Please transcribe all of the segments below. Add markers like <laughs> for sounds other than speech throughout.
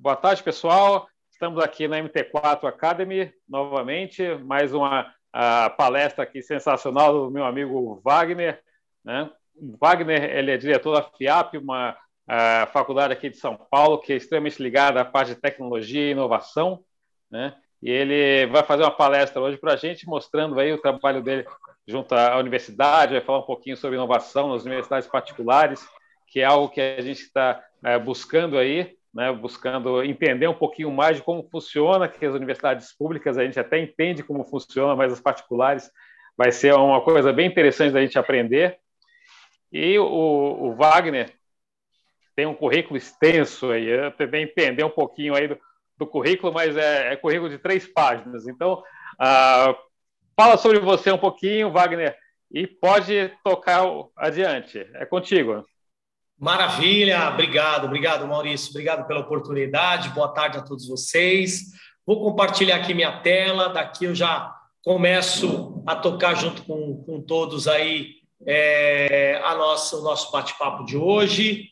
Boa tarde, pessoal. Estamos aqui na MT4 Academy, novamente, mais uma palestra aqui sensacional do meu amigo Wagner. Né? Wagner ele é diretor da FIAP, uma faculdade aqui de São Paulo, que é extremamente ligada à parte de tecnologia e inovação. Né? E ele vai fazer uma palestra hoje para a gente, mostrando aí o trabalho dele junto à universidade, vai falar um pouquinho sobre inovação nas universidades particulares, que é algo que a gente está é, buscando aí, né, buscando entender um pouquinho mais de como funciona, que as universidades públicas a gente até entende como funciona, mas as particulares vai ser uma coisa bem interessante da gente aprender. E o, o Wagner tem um currículo extenso aí, eu também entender um pouquinho aí do, do currículo, mas é, é, currículo de três páginas. Então, ah, Fala sobre você um pouquinho, Wagner, e pode tocar adiante. É contigo. Maravilha, obrigado, obrigado, Maurício, obrigado pela oportunidade. Boa tarde a todos vocês. Vou compartilhar aqui minha tela, daqui eu já começo a tocar junto com, com todos aí é, a nossa, o nosso bate-papo de hoje.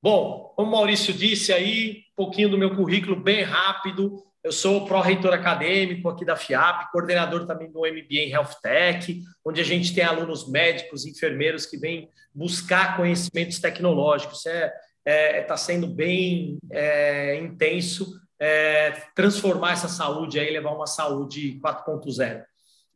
Bom, como o Maurício disse aí, um pouquinho do meu currículo bem rápido. Eu sou pró-reitor acadêmico aqui da FIAP, coordenador também do MBA em Health Tech, onde a gente tem alunos médicos, enfermeiros que vêm buscar conhecimentos tecnológicos. Está é, é, tá sendo bem é, intenso é, transformar essa saúde aí, levar uma saúde 4.0.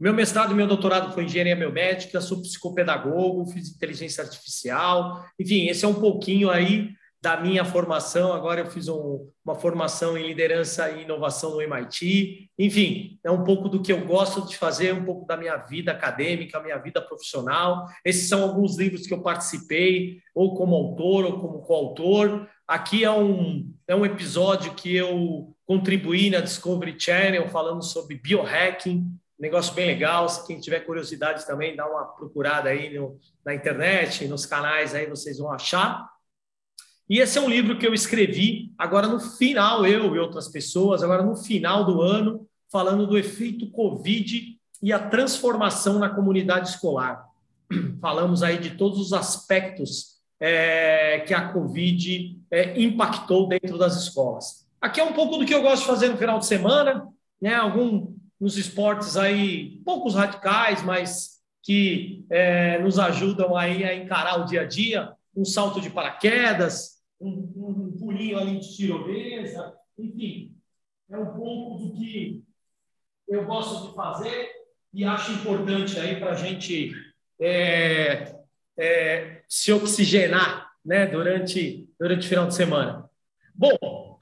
Meu mestrado e meu doutorado foi em engenharia biomédica, sou psicopedagogo, fiz inteligência artificial. Enfim, esse é um pouquinho aí da minha formação. Agora eu fiz um, uma formação em liderança e inovação no MIT. Enfim, é um pouco do que eu gosto de fazer, um pouco da minha vida acadêmica, minha vida profissional. Esses são alguns livros que eu participei, ou como autor ou como coautor. Aqui é um, é um episódio que eu contribuí na Discovery Channel falando sobre biohacking, negócio bem legal. Se quem tiver curiosidade também, dá uma procurada aí no, na internet, nos canais aí vocês vão achar. E esse é um livro que eu escrevi agora no final, eu e outras pessoas, agora no final do ano, falando do efeito Covid e a transformação na comunidade escolar. <clears throat> Falamos aí de todos os aspectos é, que a Covid é, impactou dentro das escolas. Aqui é um pouco do que eu gosto de fazer no final de semana, né? Algum nos esportes aí, poucos radicais, mas que é, nos ajudam aí a encarar o dia a dia, um salto de paraquedas, um, um pulinho ali de tirolesa, enfim, é um pouco do que eu gosto de fazer e acho importante aí para a gente é, é, se oxigenar né, durante, durante o final de semana. Bom,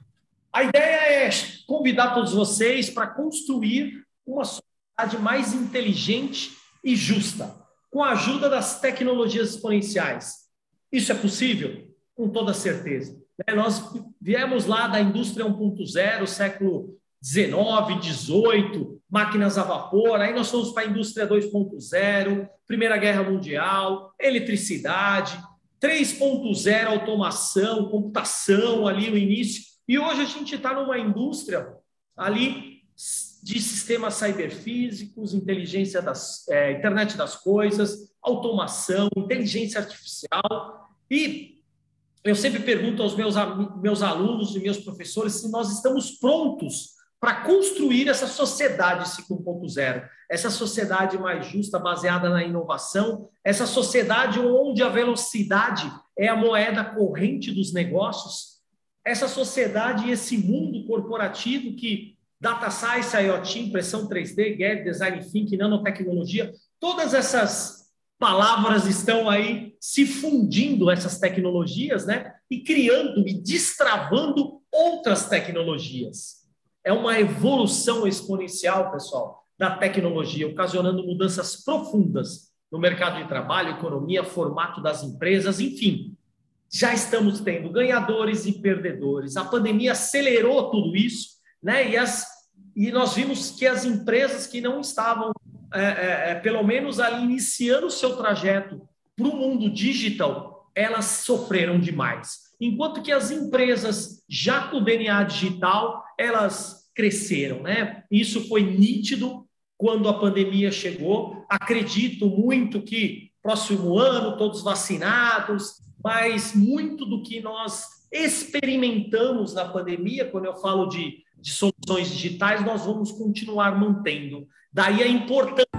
a ideia é convidar todos vocês para construir uma sociedade mais inteligente e justa, com a ajuda das tecnologias exponenciais. Isso é possível? Com toda certeza. Né? Nós viemos lá da indústria 1.0, século 19, 18, máquinas a vapor, aí nós fomos para a indústria 2.0, Primeira Guerra Mundial, eletricidade, 3.0, automação, computação ali no início, e hoje a gente está numa indústria ali de sistemas cyberfísicos, inteligência das é, internet das coisas, automação, inteligência artificial e eu sempre pergunto aos meus, meus alunos e meus professores se nós estamos prontos para construir essa sociedade 5.0, essa sociedade mais justa, baseada na inovação, essa sociedade onde a velocidade é a moeda corrente dos negócios, essa sociedade e esse mundo corporativo que data science, IoT, impressão 3D, GED, design thinking, nanotecnologia, todas essas palavras estão aí se fundindo essas tecnologias, né? E criando e destravando outras tecnologias. É uma evolução exponencial, pessoal, da tecnologia, ocasionando mudanças profundas no mercado de trabalho, economia, formato das empresas, enfim. Já estamos tendo ganhadores e perdedores. A pandemia acelerou tudo isso, né? E, as, e nós vimos que as empresas que não estavam é, é, é, pelo menos ali iniciando o seu trajeto para o mundo digital, elas sofreram demais. Enquanto que as empresas já com DNA digital, elas cresceram, né? Isso foi nítido quando a pandemia chegou. Acredito muito que próximo ano todos vacinados, mas muito do que nós experimentamos na pandemia, quando eu falo de, de soluções digitais, nós vamos continuar mantendo. Daí a importância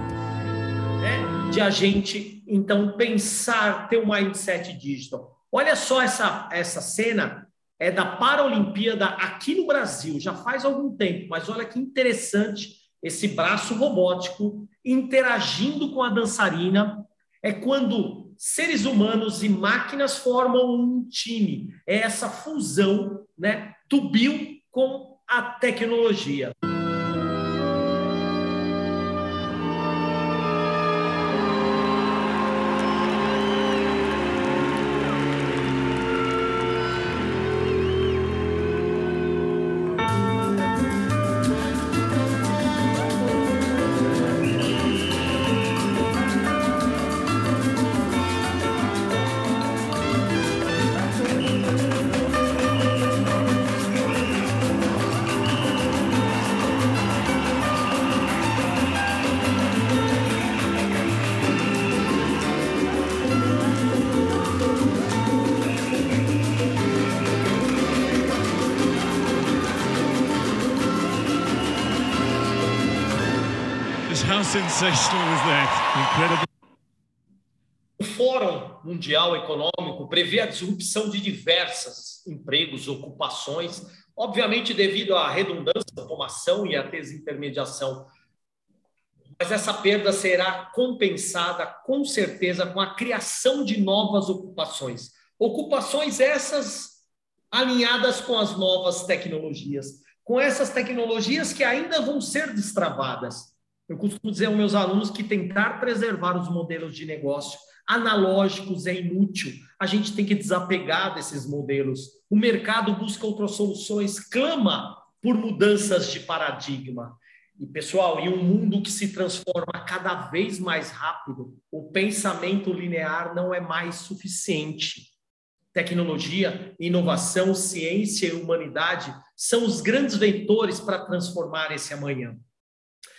né, de a gente, então, pensar, ter um mindset digital. Olha só essa, essa cena, é da Paralimpíada aqui no Brasil, já faz algum tempo, mas olha que interessante esse braço robótico interagindo com a dançarina. É quando seres humanos e máquinas formam um time. É essa fusão né, do bio com a tecnologia. Sensational that? Incredible. O Fórum Mundial Econômico prevê a disrupção de diversas empregos, ocupações, obviamente devido à redundância da automação e à desintermediação. Mas essa perda será compensada com certeza com a criação de novas ocupações. Ocupações essas alinhadas com as novas tecnologias, com essas tecnologias que ainda vão ser destravadas. Eu costumo dizer aos meus alunos que tentar preservar os modelos de negócio analógicos é inútil. A gente tem que desapegar desses modelos. O mercado busca outras soluções, clama por mudanças de paradigma. E, pessoal, em um mundo que se transforma cada vez mais rápido, o pensamento linear não é mais suficiente. Tecnologia, inovação, ciência e humanidade são os grandes vetores para transformar esse amanhã.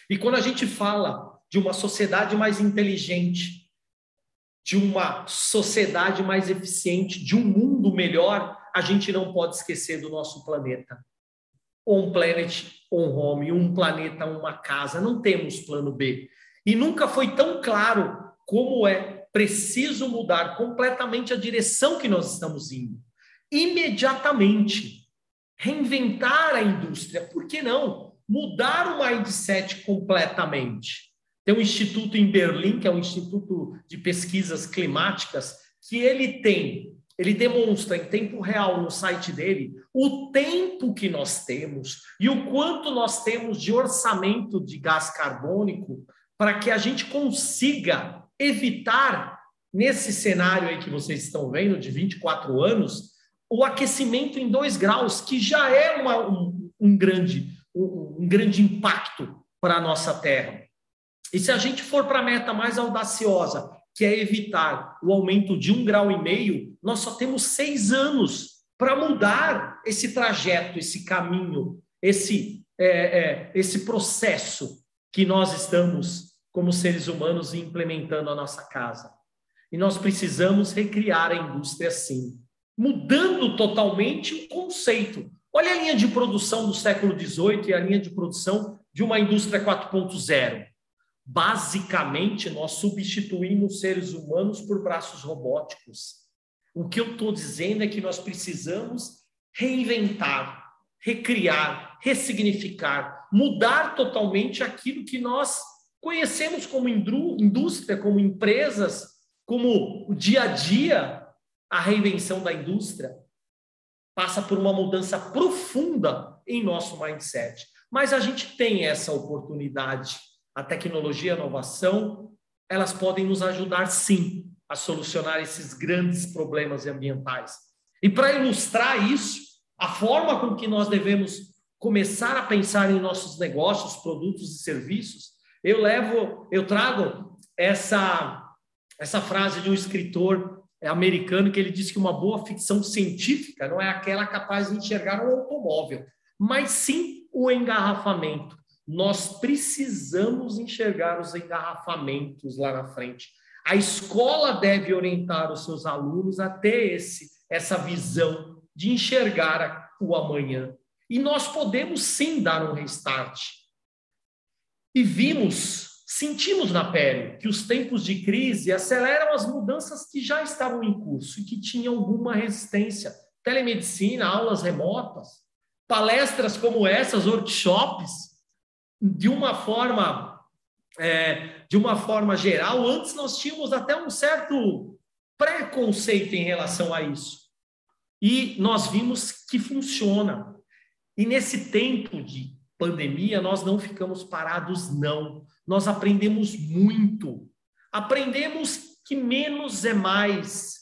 E quando a gente fala de uma sociedade mais inteligente, de uma sociedade mais eficiente, de um mundo melhor, a gente não pode esquecer do nosso planeta. Um planet, um home, um planeta, uma casa. Não temos plano B. E nunca foi tão claro como é preciso mudar completamente a direção que nós estamos indo. Imediatamente. Reinventar a indústria. Por que não? Mudar o mindset completamente. Tem um instituto em Berlim, que é um instituto de pesquisas climáticas, que ele tem, ele demonstra em tempo real no site dele o tempo que nós temos e o quanto nós temos de orçamento de gás carbônico para que a gente consiga evitar, nesse cenário aí que vocês estão vendo, de 24 anos, o aquecimento em 2 graus, que já é uma, um, um grande um grande impacto para a nossa terra. E se a gente for para a meta mais audaciosa, que é evitar o aumento de um grau e meio, nós só temos seis anos para mudar esse trajeto, esse caminho, esse, é, é, esse processo que nós estamos, como seres humanos, implementando a nossa casa. E nós precisamos recriar a indústria sim, mudando totalmente o conceito. Olha a linha de produção do século XVIII e a linha de produção de uma indústria 4.0. Basicamente, nós substituímos seres humanos por braços robóticos. O que eu estou dizendo é que nós precisamos reinventar, recriar, ressignificar, mudar totalmente aquilo que nós conhecemos como indústria, como empresas, como o dia a dia, a reinvenção da indústria passa por uma mudança profunda em nosso mindset. Mas a gente tem essa oportunidade. A tecnologia e a inovação, elas podem nos ajudar sim a solucionar esses grandes problemas ambientais. E para ilustrar isso, a forma com que nós devemos começar a pensar em nossos negócios, produtos e serviços, eu levo, eu trago essa essa frase de um escritor americano que ele diz que uma boa ficção científica não é aquela capaz de enxergar um automóvel, mas sim o engarrafamento. Nós precisamos enxergar os engarrafamentos lá na frente. A escola deve orientar os seus alunos a ter esse, essa visão de enxergar o amanhã. E nós podemos sim dar um restart. E vimos, sentimos na pele que os tempos de crise aceleram as mudanças que já estavam em curso e que tinham alguma resistência. Telemedicina, aulas remotas, palestras como essas, workshops, de uma forma é, de uma forma geral, antes nós tínhamos até um certo preconceito em relação a isso. E nós vimos que funciona. E nesse tempo de pandemia, nós não ficamos parados, não. Nós aprendemos muito. Aprendemos que menos é mais,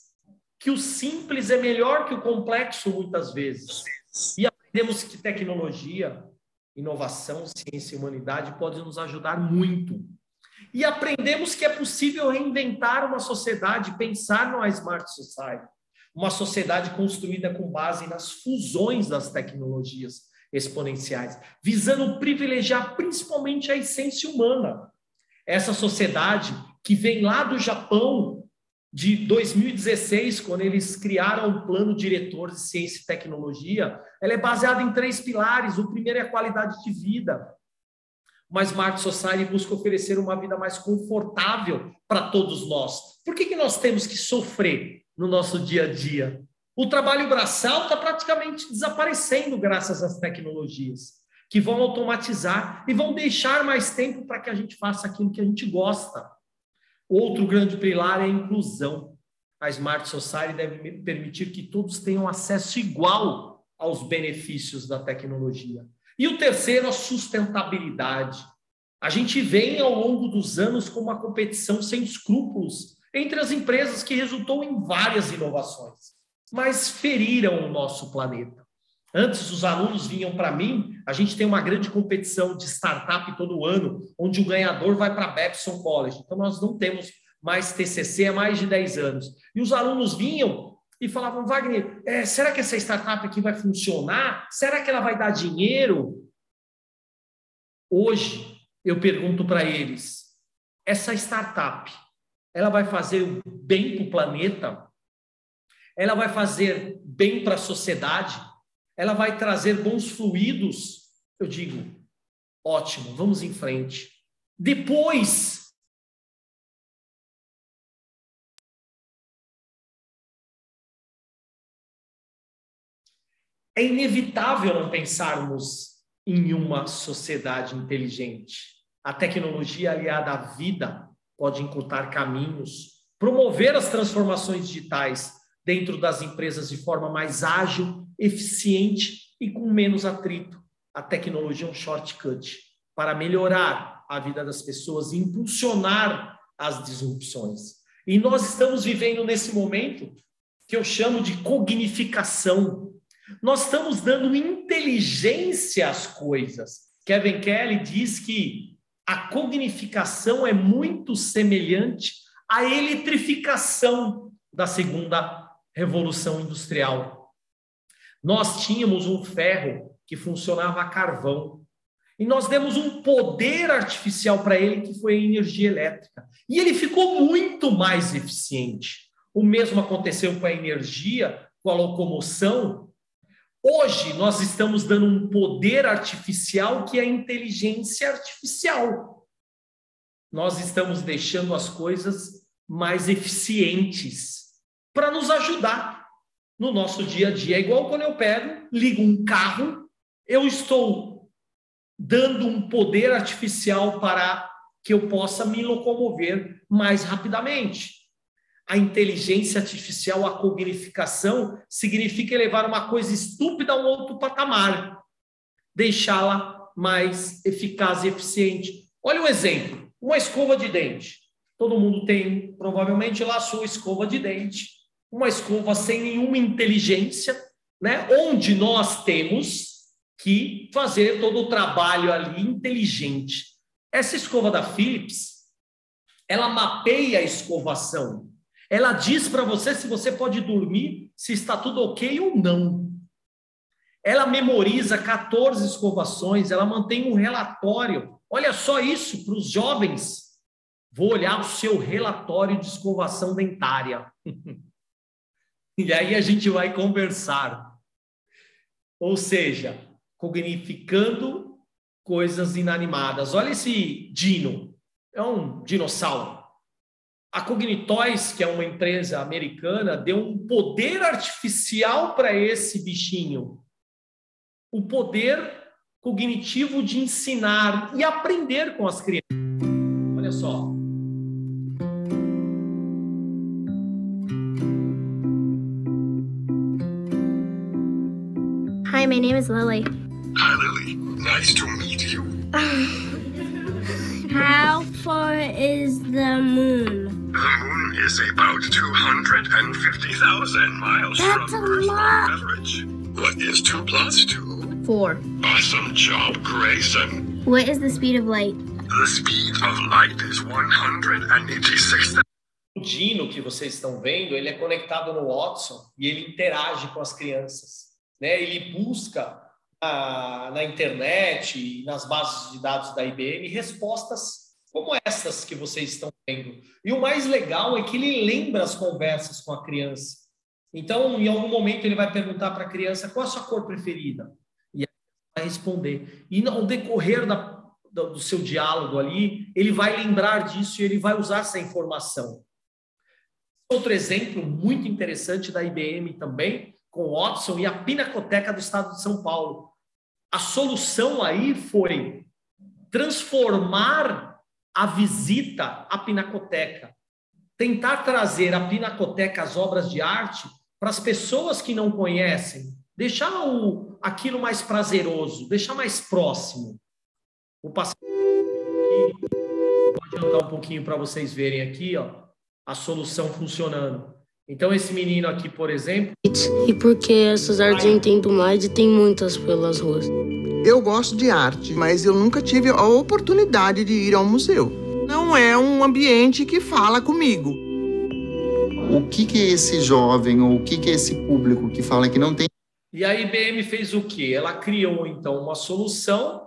que o simples é melhor que o complexo, muitas vezes. E aprendemos que tecnologia, inovação, ciência e humanidade podem nos ajudar muito. E aprendemos que é possível reinventar uma sociedade, pensar numa Smart Society, uma sociedade construída com base nas fusões das tecnologias exponenciais, visando privilegiar principalmente a essência humana. Essa sociedade que vem lá do Japão, de 2016, quando eles criaram o plano diretor de ciência e tecnologia, ela é baseada em três pilares. O primeiro é a qualidade de vida. Uma Smart Society busca oferecer uma vida mais confortável para todos nós. Por que, que nós temos que sofrer no nosso dia a dia? O trabalho braçal está praticamente desaparecendo graças às tecnologias, que vão automatizar e vão deixar mais tempo para que a gente faça aquilo que a gente gosta. Outro grande pilar é a inclusão. A Smart Society deve permitir que todos tenham acesso igual aos benefícios da tecnologia. E o terceiro, a sustentabilidade. A gente vem ao longo dos anos com uma competição sem escrúpulos entre as empresas que resultou em várias inovações, mas feriram o nosso planeta. Antes, os alunos vinham para mim, a gente tem uma grande competição de startup todo ano, onde o ganhador vai para a Babson College. Então, nós não temos mais TCC há mais de 10 anos. E os alunos vinham e falavam, Wagner, é, será que essa startup aqui vai funcionar? Será que ela vai dar dinheiro? Hoje, eu pergunto para eles, essa startup, ela vai fazer bem para o planeta? Ela vai fazer bem para a sociedade? ela vai trazer bons fluidos, eu digo, ótimo, vamos em frente. Depois, é inevitável não pensarmos em uma sociedade inteligente. A tecnologia aliada à vida pode encurtar caminhos, promover as transformações digitais dentro das empresas de forma mais ágil eficiente e com menos atrito. A tecnologia é um shortcut para melhorar a vida das pessoas e impulsionar as disrupções. E nós estamos vivendo nesse momento que eu chamo de cognificação. Nós estamos dando inteligência às coisas. Kevin Kelly diz que a cognificação é muito semelhante à eletrificação da segunda revolução industrial. Nós tínhamos um ferro que funcionava a carvão. E nós demos um poder artificial para ele, que foi a energia elétrica. E ele ficou muito mais eficiente. O mesmo aconteceu com a energia, com a locomoção. Hoje, nós estamos dando um poder artificial que é a inteligência artificial. Nós estamos deixando as coisas mais eficientes para nos ajudar no nosso dia a dia. É igual quando eu pego, ligo um carro, eu estou dando um poder artificial para que eu possa me locomover mais rapidamente. A inteligência artificial, a cognificação, significa elevar uma coisa estúpida a um outro patamar, deixá-la mais eficaz e eficiente. Olha um exemplo: uma escova de dente. Todo mundo tem, provavelmente, lá a sua escova de dente uma escova sem nenhuma inteligência, né? onde nós temos que fazer todo o trabalho ali inteligente. Essa escova da Philips, ela mapeia a escovação. Ela diz para você se você pode dormir, se está tudo ok ou não. Ela memoriza 14 escovações, ela mantém um relatório. Olha só isso para os jovens. Vou olhar o seu relatório de escovação dentária. <laughs> E aí a gente vai conversar. Ou seja, cognificando coisas inanimadas. Olha esse dino, é um dinossauro. A Cognitoys, que é uma empresa americana, deu um poder artificial para esse bichinho. O poder cognitivo de ensinar e aprender com as crianças. Olha só. My name is Lily. Hi, Lily. Nice to meet you. <sighs> How far is the moon? The moon is about 250,000 miles That's from a Earth's lot. average. What is 2 plus 2? Four. Awesome job, Grayson. What is the speed of light? The speed of light is 186,000. O Dino que vocês estão vendo, ele é conectado no Watson e ele interage com as crianças. Né? Ele busca ah, na internet nas bases de dados da IBM respostas como essas que vocês estão vendo. E o mais legal é que ele lembra as conversas com a criança. Então, em algum momento, ele vai perguntar para a criança qual a sua cor preferida. E ela vai responder. E ao decorrer da, do seu diálogo ali, ele vai lembrar disso e ele vai usar essa informação. Outro exemplo muito interessante da IBM também, com o Watson e a Pinacoteca do Estado de São Paulo. A solução aí foi transformar a visita à Pinacoteca, tentar trazer a Pinacoteca as obras de arte para as pessoas que não conhecem, deixar o, aquilo mais prazeroso, deixar mais próximo. Passar aqui, vou adiantar um pouquinho para vocês verem aqui, ó, a solução funcionando. Então, esse menino aqui, por exemplo, E porque essas artes eu entendo mais e tem muitas pelas ruas. Eu gosto de arte, mas eu nunca tive a oportunidade de ir ao museu. Não é um ambiente que fala comigo. O que que esse jovem ou o que que esse público que fala que não tem E a IBM fez o quê? Ela criou, então, uma solução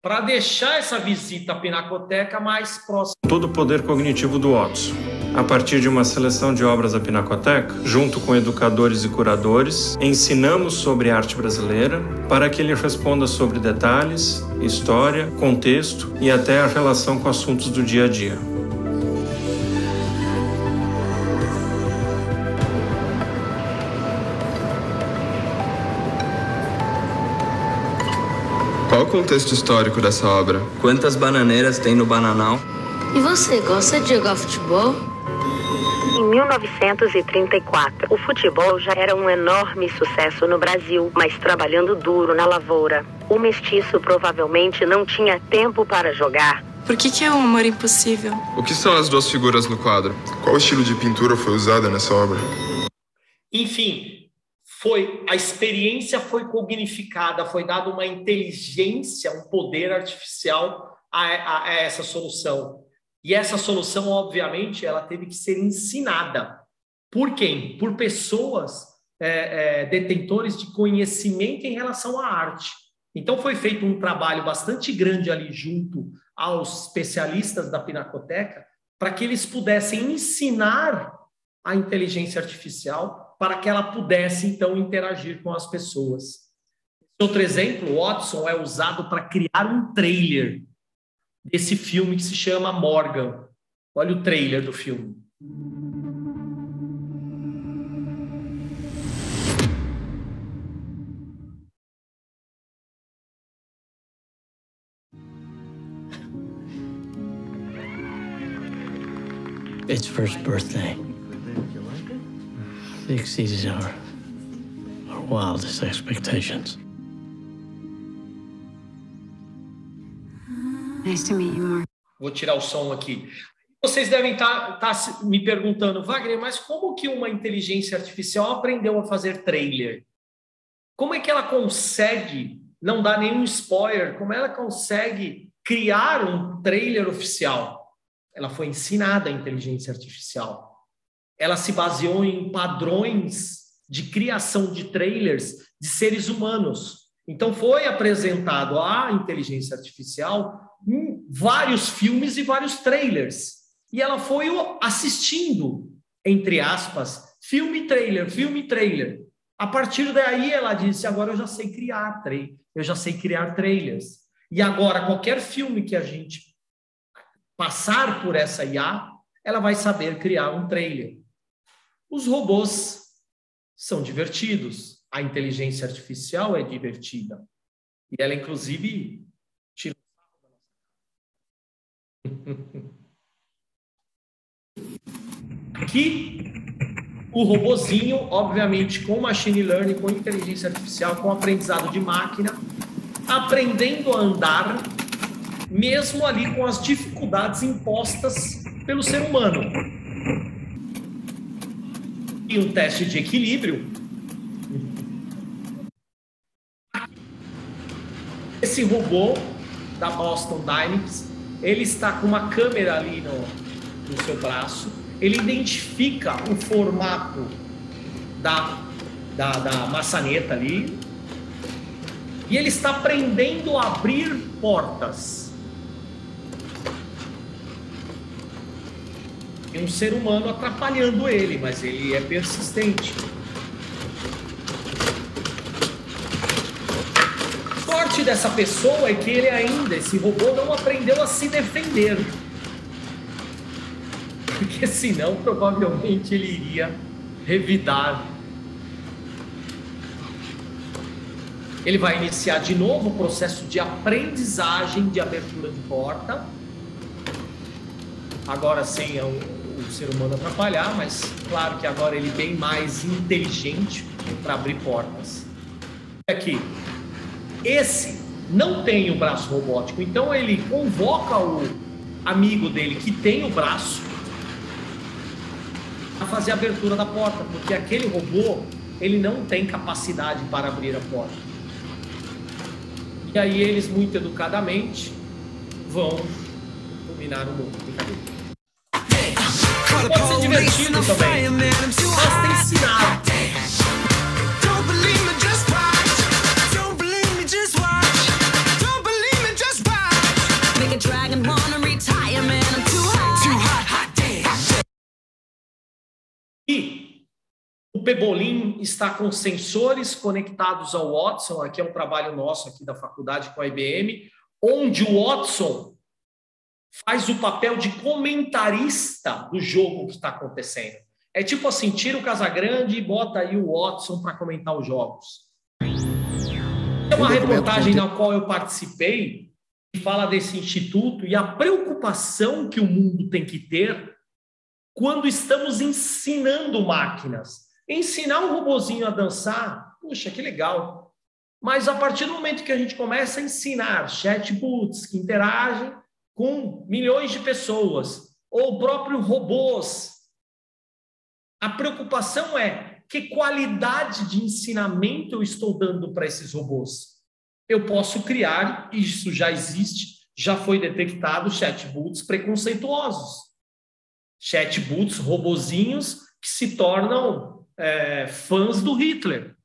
para deixar essa visita à Pinacoteca mais próxima. todo o poder cognitivo do Watson. A partir de uma seleção de obras da Pinacoteca, junto com educadores e curadores, ensinamos sobre arte brasileira para que ele responda sobre detalhes, história, contexto e até a relação com assuntos do dia a dia. Qual o contexto histórico dessa obra? Quantas bananeiras tem no bananal? E você, gosta de jogar futebol? Em 1934, o futebol já era um enorme sucesso no Brasil, mas trabalhando duro na lavoura. O mestiço provavelmente não tinha tempo para jogar. Por que, que é um amor impossível? O que são as duas figuras no quadro? Qual estilo de pintura foi usada nessa obra? Enfim, foi a experiência foi cognificada, foi dada uma inteligência, um poder artificial a, a- a essa solução. E essa solução, obviamente, ela teve que ser ensinada. Por quem? Por pessoas é, é, detentores de conhecimento em relação à arte. Então, foi feito um trabalho bastante grande ali junto aos especialistas da Pinacoteca para que eles pudessem ensinar a inteligência artificial para que ela pudesse, então, interagir com as pessoas. Outro exemplo, o Watson é usado para criar um trailer desse filme que se chama Morgan. Olha o trailer do filme. Its first birthday. It exceeded our, our wildest expectations. Nice to meet you, Mark. Vou tirar o som aqui. Vocês devem estar me perguntando, Wagner, mas como que uma inteligência artificial aprendeu a fazer trailer? Como é que ela consegue não dar nenhum spoiler? Como ela consegue criar um trailer oficial? Ela foi ensinada a inteligência artificial. Ela se baseou em padrões de criação de trailers de seres humanos. Então foi apresentado à inteligência artificial vários filmes e vários trailers. E ela foi assistindo, entre aspas, filme trailer, filme trailer, A partir daí, ela disse: agora eu já sei criar, eu já sei criar trailers. E agora, qualquer filme que a gente passar por essa IA, ela vai saber criar um trailer. Os robôs são divertidos, a inteligência artificial é divertida. E ela, inclusive. Aqui, o robozinho, obviamente, com machine learning, com inteligência artificial, com aprendizado de máquina, aprendendo a andar, mesmo ali com as dificuldades impostas pelo ser humano. E um teste de equilíbrio. Esse robô da Boston Dynamics, ele está com uma câmera ali no, no seu braço, ele identifica o formato da, da, da maçaneta ali, e ele está aprendendo a abrir portas. Tem um ser humano atrapalhando ele, mas ele é persistente. Sorte dessa pessoa é que ele ainda, esse robô, não aprendeu a se defender. Porque senão provavelmente ele iria revidar Ele vai iniciar de novo o processo de aprendizagem de abertura de porta. Agora sem o, o ser humano atrapalhar, mas claro que agora ele é bem mais inteligente para abrir portas. Aqui, esse não tem o braço robótico, então ele convoca o amigo dele que tem o braço a fazer a abertura da porta, porque aquele robô ele não tem capacidade para abrir a porta. E aí eles, muito educadamente, vão dominar o mundo. Pode ser divertido também. Basta ensinar. E Pebolim está com sensores conectados ao Watson, aqui é um trabalho nosso aqui da faculdade com a IBM, onde o Watson faz o papel de comentarista do jogo que está acontecendo. É tipo assim, tira o Casagrande e bota aí o Watson para comentar os jogos. Tem uma reportagem na qual eu participei que fala desse instituto e a preocupação que o mundo tem que ter quando estamos ensinando máquinas. Ensinar um robozinho a dançar, puxa, que legal. Mas a partir do momento que a gente começa a ensinar chatbots que interagem com milhões de pessoas, ou próprio robôs, a preocupação é que qualidade de ensinamento eu estou dando para esses robôs. Eu posso criar, isso já existe, já foi detectado, chatbots preconceituosos. Chatbots, robozinhos que se tornam é, fãs do Hitler.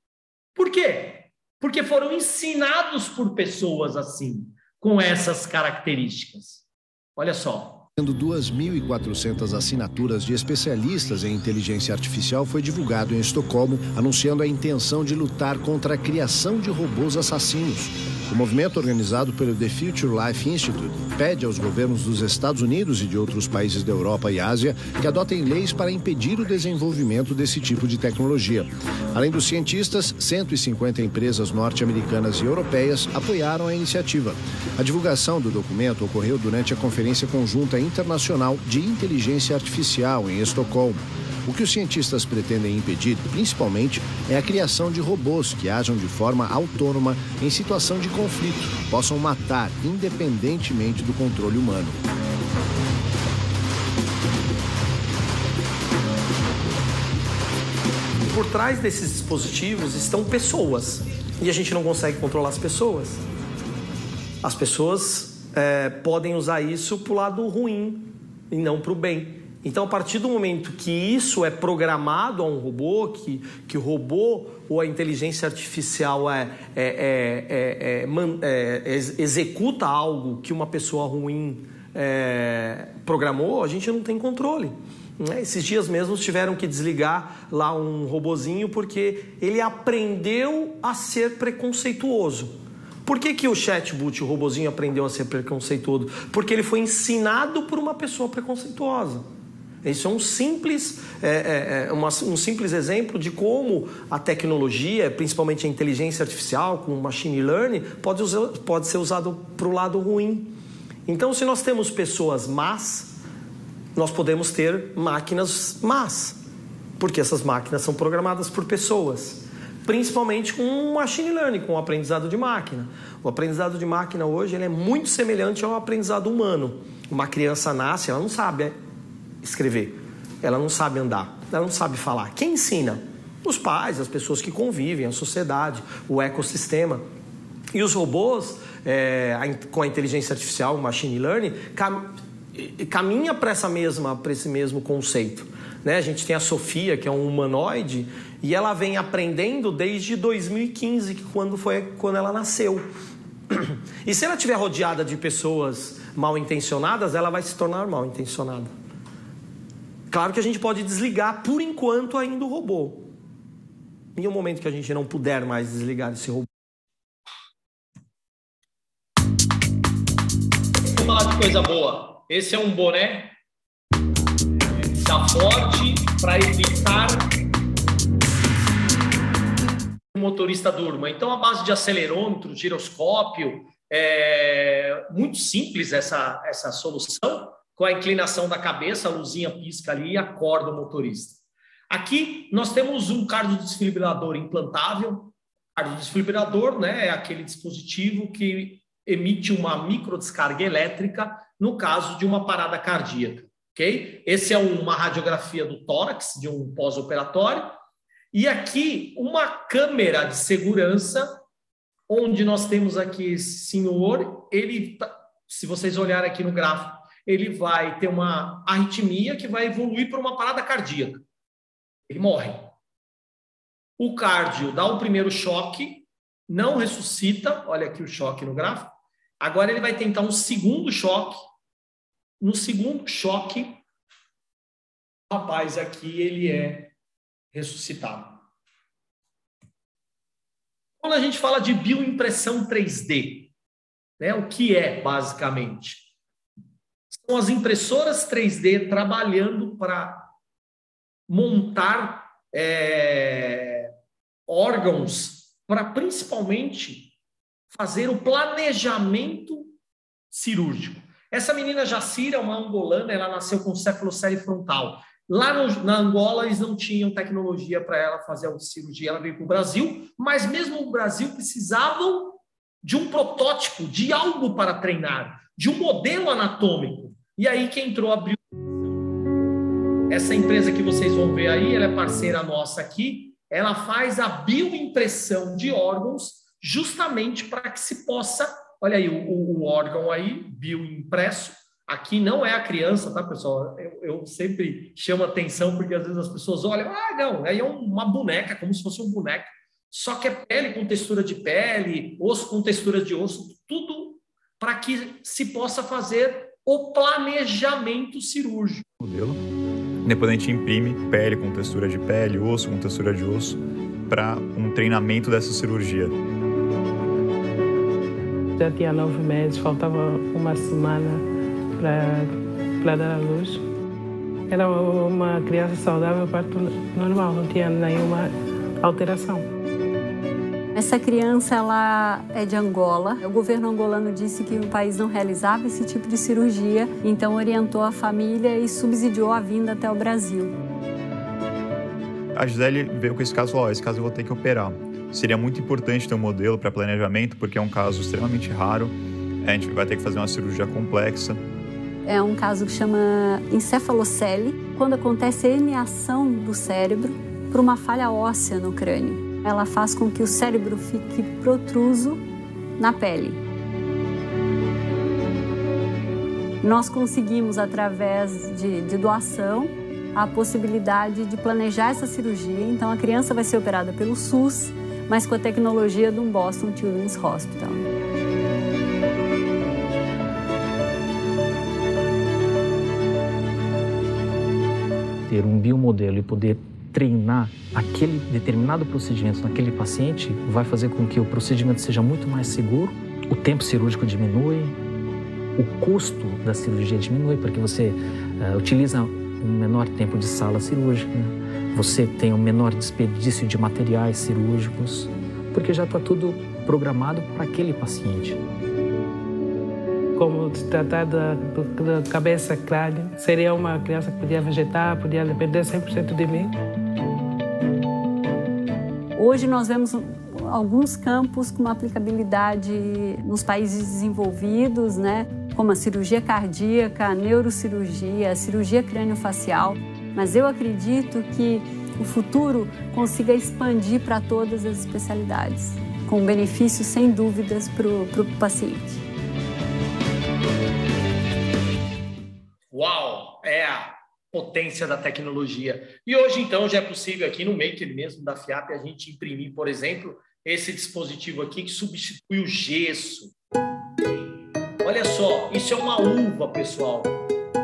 Por quê? Porque foram ensinados por pessoas assim, com essas características. Olha só. 2.400 assinaturas de especialistas em inteligência artificial foi divulgado em Estocolmo, anunciando a intenção de lutar contra a criação de robôs assassinos. O movimento organizado pelo The Future Life Institute pede aos governos dos Estados Unidos e de outros países da Europa e Ásia que adotem leis para impedir o desenvolvimento desse tipo de tecnologia. Além dos cientistas, 150 empresas norte-americanas e europeias apoiaram a iniciativa. A divulgação do documento ocorreu durante a Conferência Conjunta Internacional de Inteligência Artificial em Estocolmo. O que os cientistas pretendem impedir, principalmente, é a criação de robôs que ajam de forma autônoma em situação de conflito, possam matar independentemente do controle humano. Por trás desses dispositivos estão pessoas e a gente não consegue controlar as pessoas. As pessoas é, podem usar isso para o lado ruim e não para o bem. Então, a partir do momento que isso é programado a um robô, que, que o robô ou a inteligência artificial é, é, é, é executa algo que uma pessoa ruim programou, a gente não tem controle. Né? Esses dias mesmo tiveram que desligar lá um robozinho porque ele aprendeu a ser preconceituoso. Por que, que o chatbot, o robozinho, aprendeu a ser preconceituoso? Porque ele foi ensinado por uma pessoa preconceituosa. Isso é um simples, é, é, é uma, um simples exemplo de como a tecnologia, principalmente a inteligência artificial, com o machine learning, pode, usar, pode ser usado para o lado ruim. Então, se nós temos pessoas más, nós podemos ter máquinas más, porque essas máquinas são programadas por pessoas, principalmente com machine learning, com o aprendizado de máquina. O aprendizado de máquina hoje ele é muito semelhante ao aprendizado humano. Uma criança nasce, ela não sabe escrever, ela não sabe andar, ela não sabe falar. Quem ensina? Os pais, as pessoas que convivem, a sociedade, o ecossistema. E os robôs, é, com a inteligência artificial, o machine learning, cam caminha para esse mesmo conceito. Né? A gente tem a Sofia, que é um humanoide, e ela vem aprendendo desde 2015, que quando foi quando ela nasceu. E se ela estiver rodeada de pessoas mal intencionadas, ela vai se tornar mal intencionada. Claro que a gente pode desligar por enquanto ainda o robô. Em um momento que a gente não puder mais desligar esse robô. Vamos falar de coisa boa. Esse é um boné da Ford para evitar motorista durma. Então, a base de acelerômetro, giroscópio, é muito simples essa, essa solução com a inclinação da cabeça, a luzinha pisca ali e acorda o motorista. Aqui nós temos um cardiodesfibrilador implantável. Cardiodesfibrilador né, é aquele dispositivo que emite uma microdescarga elétrica no caso de uma parada cardíaca. ok? Esse é uma radiografia do tórax, de um pós-operatório. E aqui uma câmera de segurança, onde nós temos aqui esse senhor, ele, tá, se vocês olharem aqui no gráfico, ele vai ter uma arritmia que vai evoluir para uma parada cardíaca. Ele morre. O cardio dá o primeiro choque, não ressuscita, olha aqui o choque no gráfico. Agora ele vai tentar um segundo choque. No segundo choque, o rapaz aqui ele é ressuscitado. Quando a gente fala de bioimpressão 3D, né, o que é basicamente? são as impressoras 3D trabalhando para montar é, órgãos para principalmente fazer o planejamento cirúrgico. Essa menina Jacira uma angolana, ela nasceu com cefalocele frontal. Lá no, na Angola, eles não tinham tecnologia para ela fazer a cirurgia. Ela veio para o Brasil, mas mesmo no Brasil precisavam de um protótipo, de algo para treinar, de um modelo anatômico. E aí que entrou a Essa empresa que vocês vão ver aí, ela é parceira nossa aqui, ela faz a bioimpressão de órgãos justamente para que se possa, olha aí, o, o órgão aí, bioimpresso, Aqui não é a criança, tá, pessoal? Eu, eu, sempre chamo atenção porque às vezes as pessoas olham, ah, não, aí é uma boneca, como se fosse um boneco. Só que é pele com textura de pele, osso com textura de osso, tudo para que se possa fazer o planejamento cirúrgico. Modelo. Depois a gente imprime pele com textura de pele, osso com textura de osso, para um treinamento dessa cirurgia. Já tinha nove meses, faltava uma semana para dar a luz. Era uma criança saudável, parto normal, não tinha nenhuma alteração. Essa criança ela é de Angola. O governo angolano disse que o país não realizava esse tipo de cirurgia, então orientou a família e subsidiou a vinda até o Brasil. A Gisele veio com esse caso e falou: oh, esse caso eu vou ter que operar. Seria muito importante ter um modelo para planejamento, porque é um caso extremamente raro. A gente vai ter que fazer uma cirurgia complexa. É um caso que chama encefalocele, quando acontece a emeação do cérebro por uma falha óssea no crânio ela faz com que o cérebro fique protruso na pele. Nós conseguimos, através de, de doação, a possibilidade de planejar essa cirurgia. Então, a criança vai ser operada pelo SUS, mas com a tecnologia do Boston Children's Hospital. Ter um biomodelo e poder treinar aquele determinado procedimento naquele paciente, vai fazer com que o procedimento seja muito mais seguro, o tempo cirúrgico diminui, o custo da cirurgia diminui, porque você uh, utiliza um menor tempo de sala cirúrgica, você tem um menor desperdício de materiais cirúrgicos, porque já está tudo programado para aquele paciente. Como se tratar da, da cabeça crânio, seria uma criança que podia vegetar, podia depender 100% de mim. Hoje nós vemos alguns campos com uma aplicabilidade nos países desenvolvidos, né? como a cirurgia cardíaca, a neurocirurgia, a cirurgia crâniofacial. Mas eu acredito que o futuro consiga expandir para todas as especialidades, com benefícios sem dúvidas para o paciente. É a potência da tecnologia. E hoje, então, já é possível aqui no Maker mesmo da FIAP a gente imprimir, por exemplo, esse dispositivo aqui que substitui o gesso. Olha só, isso é uma uva, pessoal.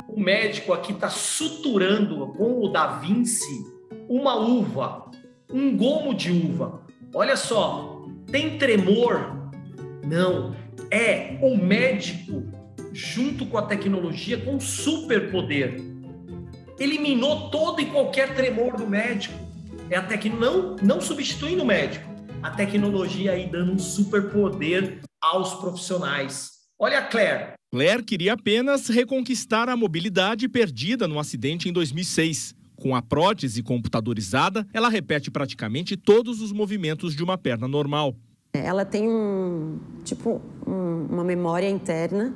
O médico aqui está suturando com o Da Vinci uma uva, um gomo de uva. Olha só, tem tremor? Não, é o médico junto com a tecnologia com superpoder. Eliminou todo e qualquer tremor do médico. É a tec... não, não substituindo o médico. A tecnologia aí dando um superpoder aos profissionais. Olha a Claire. Claire queria apenas reconquistar a mobilidade perdida no acidente em 2006. Com a prótese computadorizada, ela repete praticamente todos os movimentos de uma perna normal. Ela tem um tipo um, uma memória interna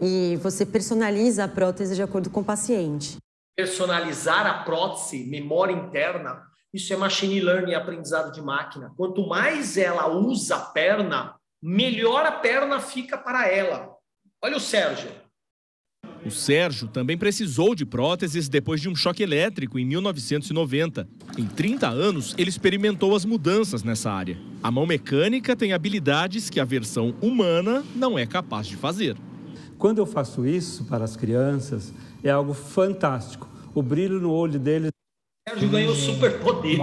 e você personaliza a prótese de acordo com o paciente. Personalizar a prótese, memória interna, isso é machine learning, aprendizado de máquina. Quanto mais ela usa a perna, melhor a perna fica para ela. Olha o Sérgio. O Sérgio também precisou de próteses depois de um choque elétrico em 1990. Em 30 anos, ele experimentou as mudanças nessa área. A mão mecânica tem habilidades que a versão humana não é capaz de fazer. Quando eu faço isso para as crianças, é algo fantástico. O brilho no olho deles Sérgio ganhou superpoder.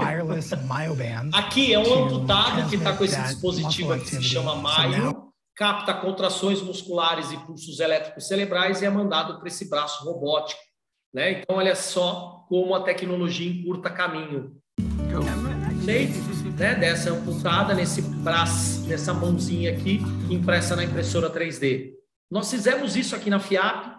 Aqui é um amputado que está com esse dispositivo aqui que se chama Maio, capta contrações musculares e pulsos elétricos cerebrais e é mandado para esse braço robótico. Né? Então, olha só como a tecnologia encurta caminho. Sei, né, dessa amputada nesse braço, nessa mãozinha aqui, impressa na impressora 3D. Nós fizemos isso aqui na FIAP,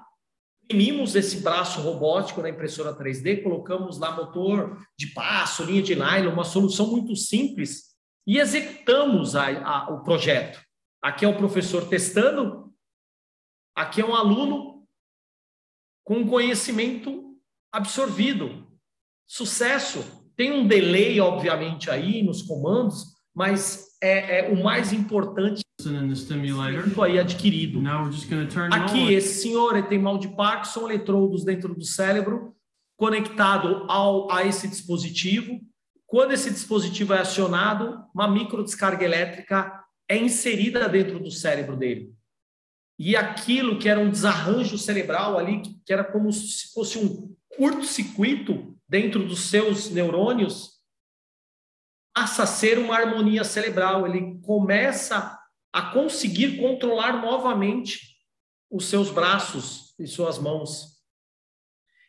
imprimimos esse braço robótico na impressora 3D, colocamos lá motor de passo, linha de nylon, uma solução muito simples e executamos a, a, o projeto. Aqui é o professor testando, aqui é um aluno com conhecimento absorvido. Sucesso. Tem um delay, obviamente, aí nos comandos, mas é, é o mais importante aí adquirido. Aqui, esse senhor ele tem mal de Parkinson, eletrodos dentro do cérebro, conectado ao, a esse dispositivo. Quando esse dispositivo é acionado, uma microdescarga elétrica é inserida dentro do cérebro dele. E aquilo que era um desarranjo cerebral ali, que era como se fosse um curto-circuito dentro dos seus neurônios, passa a ser uma harmonia cerebral. Ele começa a conseguir controlar novamente os seus braços e suas mãos.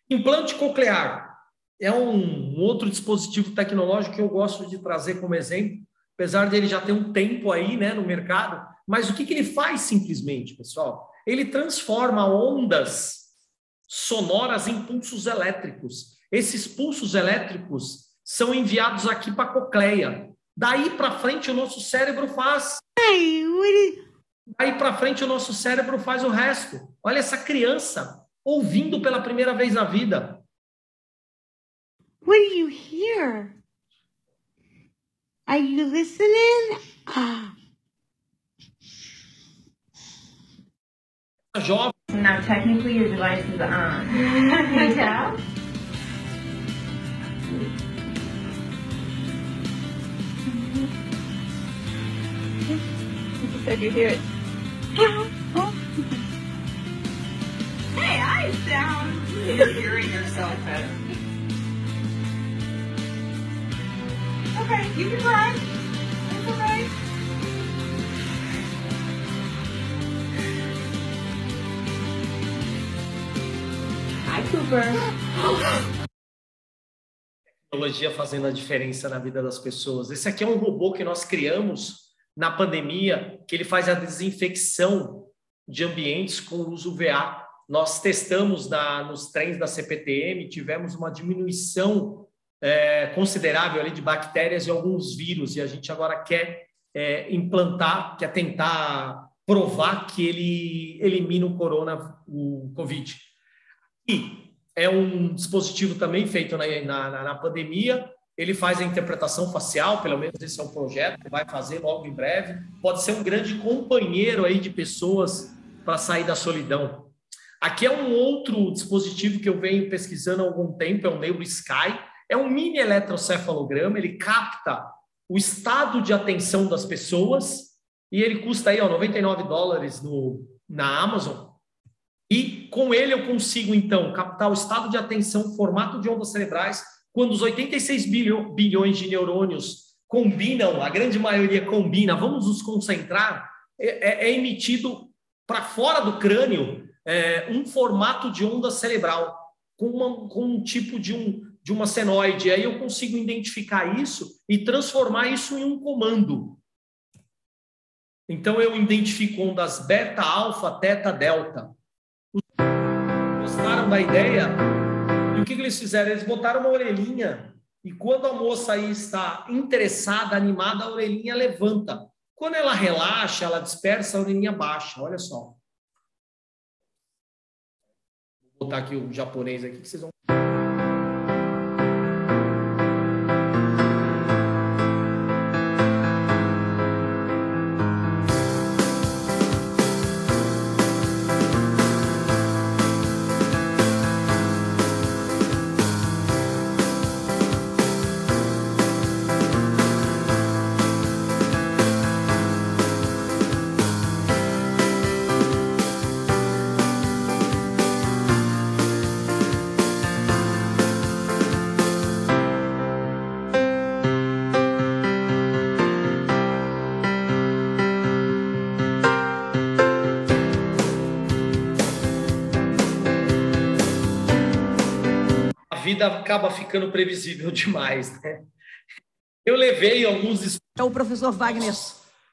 Implante coclear é um outro dispositivo tecnológico que eu gosto de trazer como exemplo, apesar dele já ter um tempo aí né, no mercado. Mas o que, que ele faz simplesmente, pessoal? Ele transforma ondas sonoras em pulsos elétricos. Esses pulsos elétricos são enviados aqui para a cocleia. Daí para frente o nosso cérebro faz. Daí para frente o nosso cérebro faz o resto. Olha essa criança ouvindo pela primeira vez na vida. What do you hear? Are you listening? Ah. Jovem. Now technically your device is on. <laughs> Can you tell? Você you hear it. hey, I sound. You're hearing yourself better. Okay, you can drive. It's okay. Hi, Cooper. tecnologia fazendo a diferença na vida das pessoas. Esse aqui é um robô que nós criamos na pandemia, que ele faz a desinfecção de ambientes com uso VA. Nós testamos na, nos trens da CPTM, tivemos uma diminuição é, considerável ali de bactérias e alguns vírus, e a gente agora quer é, implantar, quer tentar provar que ele elimina o corona, o Covid. E é um dispositivo também feito na, na, na pandemia, ele faz a interpretação facial, pelo menos esse é o projeto, vai fazer logo em breve. Pode ser um grande companheiro aí de pessoas para sair da solidão. Aqui é um outro dispositivo que eu venho pesquisando há algum tempo, é o Neuro Sky. É um mini eletrocefalograma, ele capta o estado de atenção das pessoas e ele custa aí ó, 99 dólares no, na Amazon. E com ele eu consigo, então, captar o estado de atenção, formato de ondas cerebrais, quando os 86 bilhões de neurônios combinam, a grande maioria combina, vamos nos concentrar, é, é, é emitido para fora do crânio é, um formato de onda cerebral, com, uma, com um tipo de, um, de uma senoide. Aí eu consigo identificar isso e transformar isso em um comando. Então eu identifico ondas beta, alfa, teta, delta. Gostaram da ideia? O que eles fizeram? Eles botaram uma orelhinha e quando a moça aí está interessada, animada, a orelhinha levanta. Quando ela relaxa, ela dispersa, a orelhinha baixa. Olha só. Vou botar aqui o japonês aqui que vocês vão vida acaba ficando previsível <laughs> demais, né? Eu levei alguns. É o professor Wagner.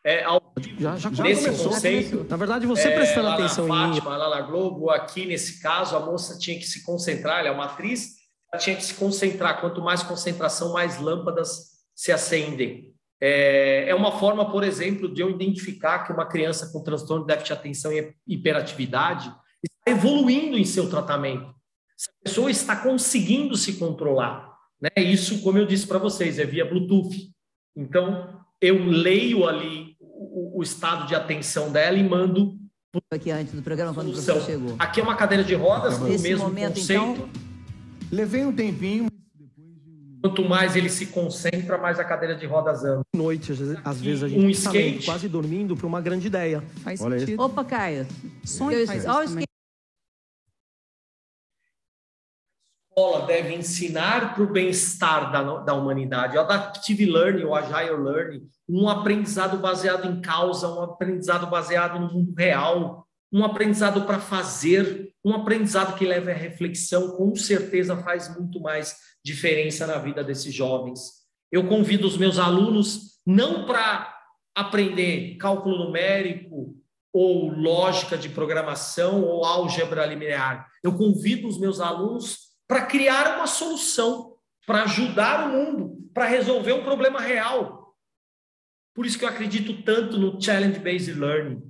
É, ao, já, já, já nesse começou, conceito. Na verdade, você é, prestando lá atenção na em Fátima, lá na Globo, aqui nesse caso, a moça tinha que se concentrar, ela é uma atriz, ela tinha que se concentrar. Quanto mais concentração, mais lâmpadas se acendem. É, é uma forma, por exemplo, de eu identificar que uma criança com transtorno de déficit de atenção e hiperatividade está evoluindo em seu tratamento se a pessoa está conseguindo se controlar. Né? Isso, como eu disse para vocês, é via Bluetooth. Então, eu leio ali o, o, estado de atenção dela e mando. Aqui antes do programa, quando você chegou. Aqui é uma cadeira de rodas, no mesmo momento, conceito. Então... Levei um tempinho. Quanto mais ele se concentra, mais a cadeira de rodas anda. Noite, às vezes, às vezes a gente um está skate. lendo, quase dormindo para uma grande ideia. Faz Olha sentido. isso. Opa, Caio. Sonho faz isso Olha o também. Escola deve ensinar para o bem-estar da, da humanidade. O Adaptive Learning, o Agile Learning, um aprendizado baseado em causa, um aprendizado baseado no mundo real, um aprendizado para fazer, um aprendizado que leva à reflexão, com certeza faz muito mais diferença na vida desses jovens. Eu convido os meus alunos não para aprender cálculo numérico ou lógica de programação ou álgebra linear. Eu convido os meus alunos para criar uma solução, para ajudar o mundo, para resolver um problema real. Por isso que eu acredito tanto no Challenge Based Learning.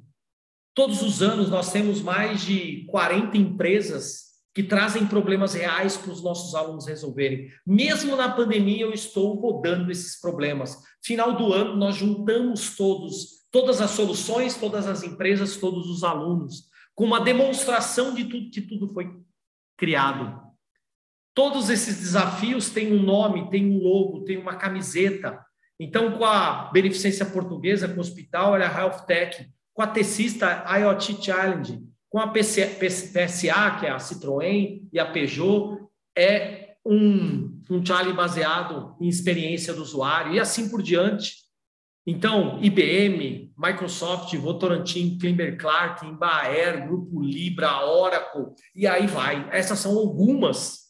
Todos os anos nós temos mais de 40 empresas que trazem problemas reais para os nossos alunos resolverem. Mesmo na pandemia, eu estou rodando esses problemas. Final do ano, nós juntamos todos, todas as soluções, todas as empresas, todos os alunos, com uma demonstração de tudo que tudo foi criado. Todos esses desafios têm um nome, têm um logo, têm uma camiseta. Então, com a Beneficência Portuguesa, com o hospital, olha a Health Tech, com a Tecista IoT Challenge, com a PSA, que é a Citroën e a Peugeot, é um um Charlie baseado em experiência do usuário e assim por diante. Então, IBM, Microsoft, Votorantim, Kimber Clark, Embraer, Grupo Libra, Oracle, e aí vai. Essas são algumas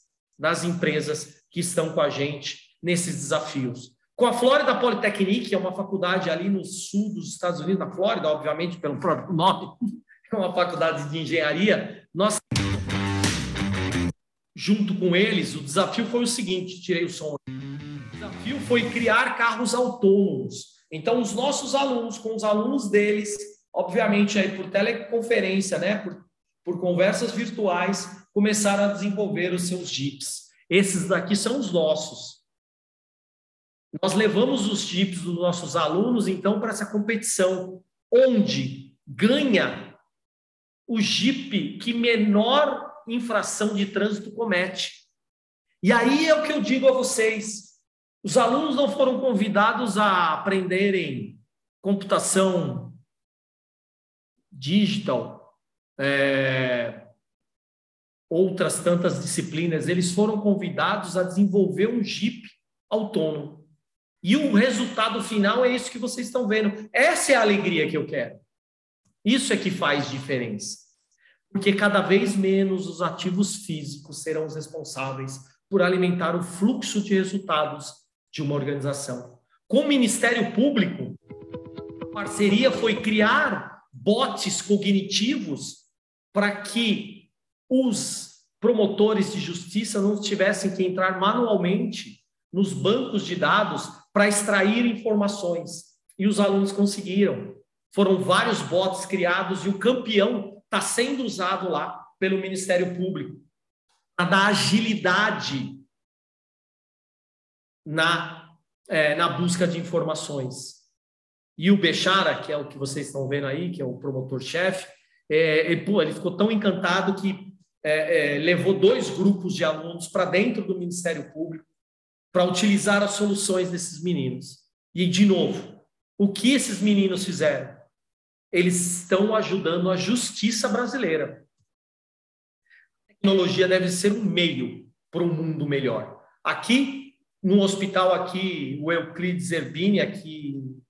das empresas que estão com a gente nesses desafios. Com a Florida Polytechnic, que é uma faculdade ali no sul dos Estados Unidos, na Flórida, obviamente, pelo próprio nome, <laughs> é uma faculdade de engenharia, nós junto com eles, o desafio foi o seguinte, tirei o som. O desafio foi criar carros autônomos. Então, os nossos alunos, com os alunos deles, obviamente aí por teleconferência, né, por, por conversas virtuais, começaram a desenvolver os seus Jeeps. Esses daqui são os nossos. Nós levamos os Jeeps dos nossos alunos, então, para essa competição, onde ganha o Jeep que menor infração de trânsito comete. E aí é o que eu digo a vocês: os alunos não foram convidados a aprenderem computação digital, é, outras tantas disciplinas, eles foram convidados a desenvolver um Jeep autônomo. E o resultado final é isso que vocês estão vendo. Essa é a alegria que eu quero. Isso é que faz diferença porque cada vez menos os ativos físicos serão os responsáveis por alimentar o fluxo de resultados de uma organização. Com o Ministério Público, a parceria foi criar bots cognitivos para que os promotores de justiça não tivessem que entrar manualmente nos bancos de dados para extrair informações. E os alunos conseguiram. Foram vários bots criados e o campeão está sendo usado lá pelo Ministério Público para dar agilidade na, é, na busca de informações. E o Bechara, que é o que vocês estão vendo aí, que é o promotor-chefe, é, ele, ele, ficou tão encantado que é, é levou dois grupos de alunos para dentro do Ministério Público para utilizar as soluções desses meninos. E, de novo, o que esses meninos fizeram? eles estão ajudando a justiça brasileira. A tecnologia deve ser um meio para um mundo melhor. Aqui, no hospital aqui, o Euclides Zerbini, aqui no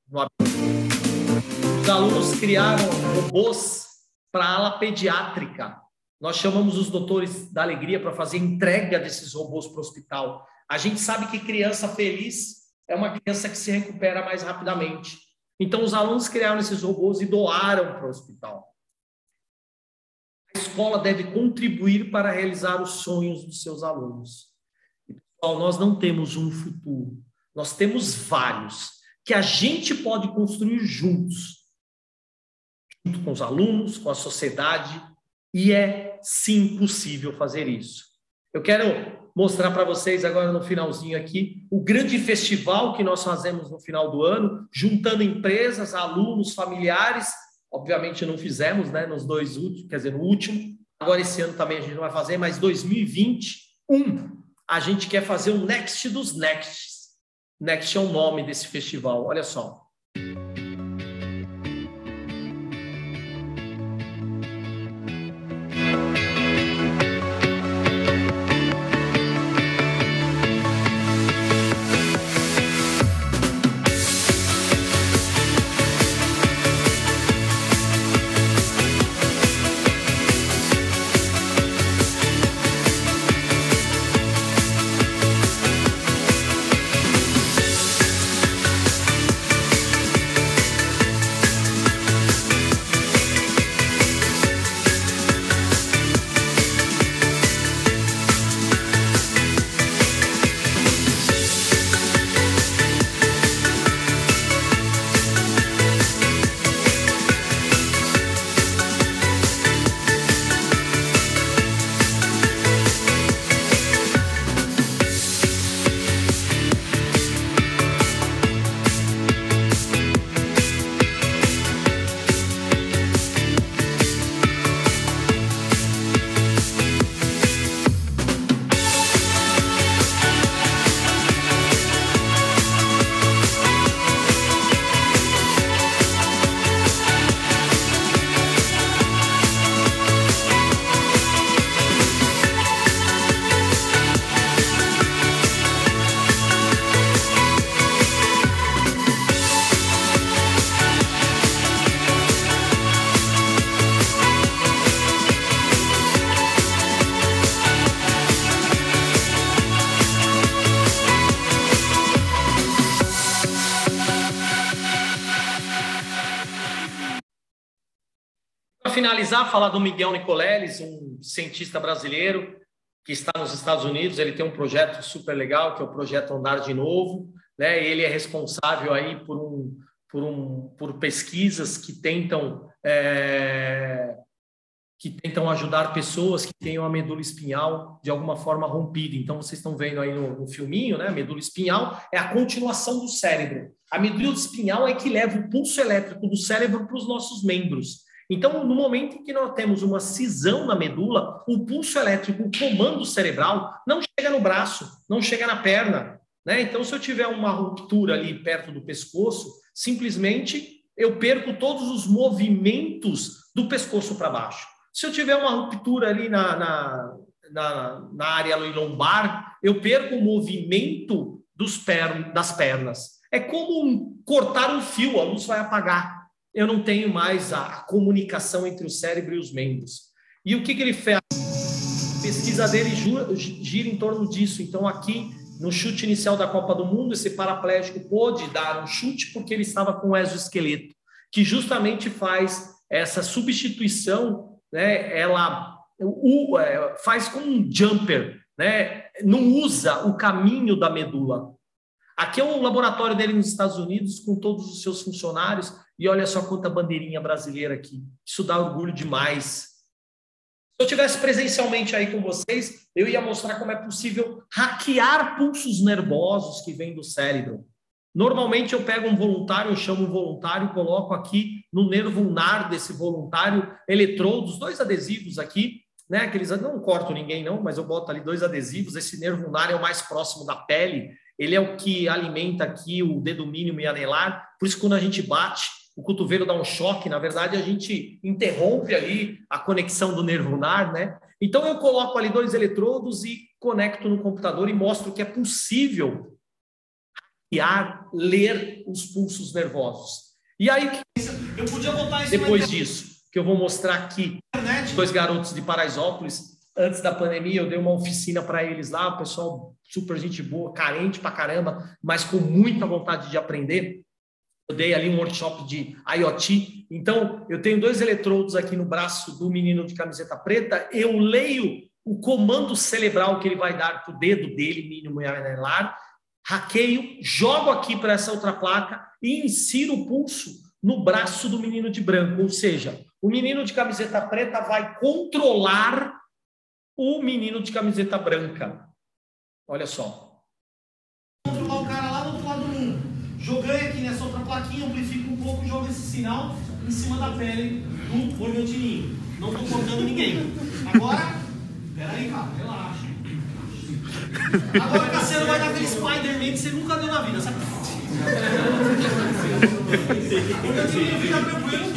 os alunos criaram robôs para a ala pediátrica. Nós chamamos os doutores da alegria para fazer entrega desses robôs para o hospital. A gente sabe que criança feliz é uma criança que se recupera mais rapidamente. Então, os alunos criaram esses robôs e doaram para o hospital. A escola deve contribuir para realizar os sonhos dos seus alunos. Pessoal, nós não temos um futuro, nós temos vários que a gente pode construir juntos, junto com os alunos, com a sociedade, e é sim possível fazer isso. Eu quero mostrar para vocês agora no finalzinho aqui o grande festival que nós fazemos no final do ano, juntando empresas, alunos, familiares. Obviamente não fizemos, né, nos dois últimos, quer dizer, no último. Agora esse ano também a gente não vai fazer, mas 2021 a gente quer fazer o Next dos Nexts. Next é o nome desse festival. Olha só. Finalizar, falar do Miguel Nicoleles, um cientista brasileiro que está nos Estados Unidos. Ele tem um projeto super legal, que é o projeto Andar de Novo. Né? Ele é responsável aí por, um, por, um, por pesquisas que tentam é, que tentam ajudar pessoas que tenham a medula espinhal de alguma forma rompida. Então, vocês estão vendo aí no, no filminho, né? A medula espinhal é a continuação do cérebro. A medula espinhal é que leva o pulso elétrico do cérebro para os nossos membros. Então, no momento em que nós temos uma cisão na medula, o pulso elétrico, o comando cerebral, não chega no braço, não chega na perna. Né? Então, se eu tiver uma ruptura ali perto do pescoço, simplesmente eu perco todos os movimentos do pescoço para baixo. Se eu tiver uma ruptura ali na, na, na, na área lombar, eu perco o movimento dos per, das pernas. É como um, cortar um fio, a luz vai apagar. Eu não tenho mais a, a comunicação entre o cérebro e os membros. E o que, que ele fez? A pesquisa dele gira em torno disso. Então, aqui, no chute inicial da Copa do Mundo, esse paraplégico pôde dar um chute porque ele estava com o exoesqueleto, que justamente faz essa substituição né, ela o, é, faz como um jumper, né, não usa o caminho da medula. Aqui é um laboratório dele nos Estados Unidos com todos os seus funcionários e olha só quanta bandeirinha brasileira aqui. Isso dá orgulho demais. Se eu tivesse presencialmente aí com vocês, eu ia mostrar como é possível hackear pulsos nervosos que vêm do cérebro. Normalmente eu pego um voluntário, eu chamo um voluntário, coloco aqui no nervo ulnar desse voluntário eletrodos, dois adesivos aqui, né? Aqueles não corto ninguém não, mas eu boto ali dois adesivos. Esse nervo ulnar é o mais próximo da pele, ele é o que alimenta aqui o dedo mínimo e anelar. Por isso quando a gente bate, o cotovelo dá um choque, na verdade a gente interrompe ali a conexão do nervo ulnar, né? Então eu coloco ali dois eletrodos e conecto no computador e mostro que é possível hackear, ler os pulsos nervosos. E aí, eu podia botar isso depois disso, que eu vou mostrar aqui, dois garotos de Paraisópolis, antes da pandemia, eu dei uma oficina para eles lá, o pessoal super gente boa, carente pra caramba, mas com muita vontade de aprender. Eu dei ali um workshop de IoT. Então, eu tenho dois eletrodos aqui no braço do menino de camiseta preta, eu leio o comando cerebral que ele vai dar para o dedo dele, mínimo e anelar, hackeio, jogo aqui para essa outra placa e insiro o pulso no braço do menino de branco. Ou seja, o menino de camiseta preta vai controlar o menino de camiseta branca. Olha só. Controlar o cara lá do outro lado do Joguei aqui nessa outra plaquinha, amplifico um pouco, jogo esse sinal em cima da pele do organtininho. Não estou cortando ninguém. Agora, peraí, cara, relaxa. Agora o Cassiano vai dar aquele Spider-Man que você nunca deu na vida, sabe? Organtinho, fica tranquilo.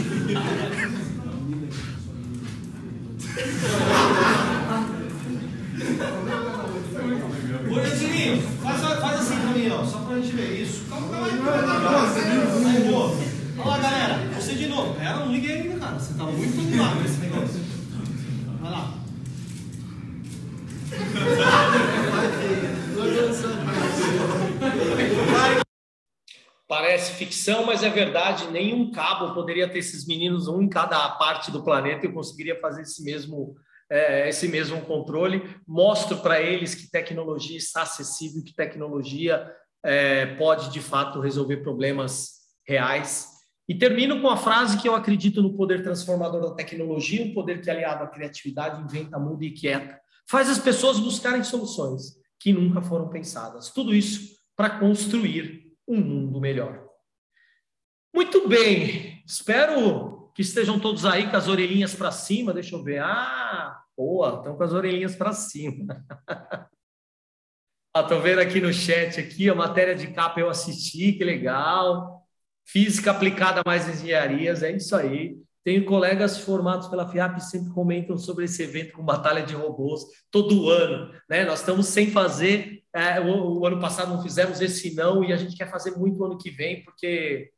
Organtinho, faz, faz assim pra mim, ó, só pra gente ver isso. Calma, calma, calma. Aí. Olha lá, galera, você de novo. Pera, não liguei ainda, cara. Você tá muito animado com esse negócio. Vai lá. Parece ficção, mas é verdade. Nenhum cabo poderia ter esses meninos, um em cada parte do planeta, e conseguiria fazer esse mesmo, é, esse mesmo controle. Mostro para eles que tecnologia está acessível, que tecnologia é, pode, de fato, resolver problemas reais. E termino com a frase que eu acredito no poder transformador da tecnologia, um poder que, aliado à criatividade, inventa, muda e quieta faz as pessoas buscarem soluções que nunca foram pensadas. Tudo isso para construir um mundo melhor. Muito bem, espero que estejam todos aí com as orelhinhas para cima. Deixa eu ver. Ah, boa, estão com as orelhinhas para cima. Estou <laughs> ah, vendo aqui no chat aqui a matéria de capa eu assisti, que legal. Física aplicada mais engenharias, é isso aí. Tenho colegas formados pela FIAP que sempre comentam sobre esse evento com batalha de robôs todo ano. Né? Nós estamos sem fazer, é, o, o, ano passado não fizemos esse não, e a gente quer fazer muito ano que vem, porque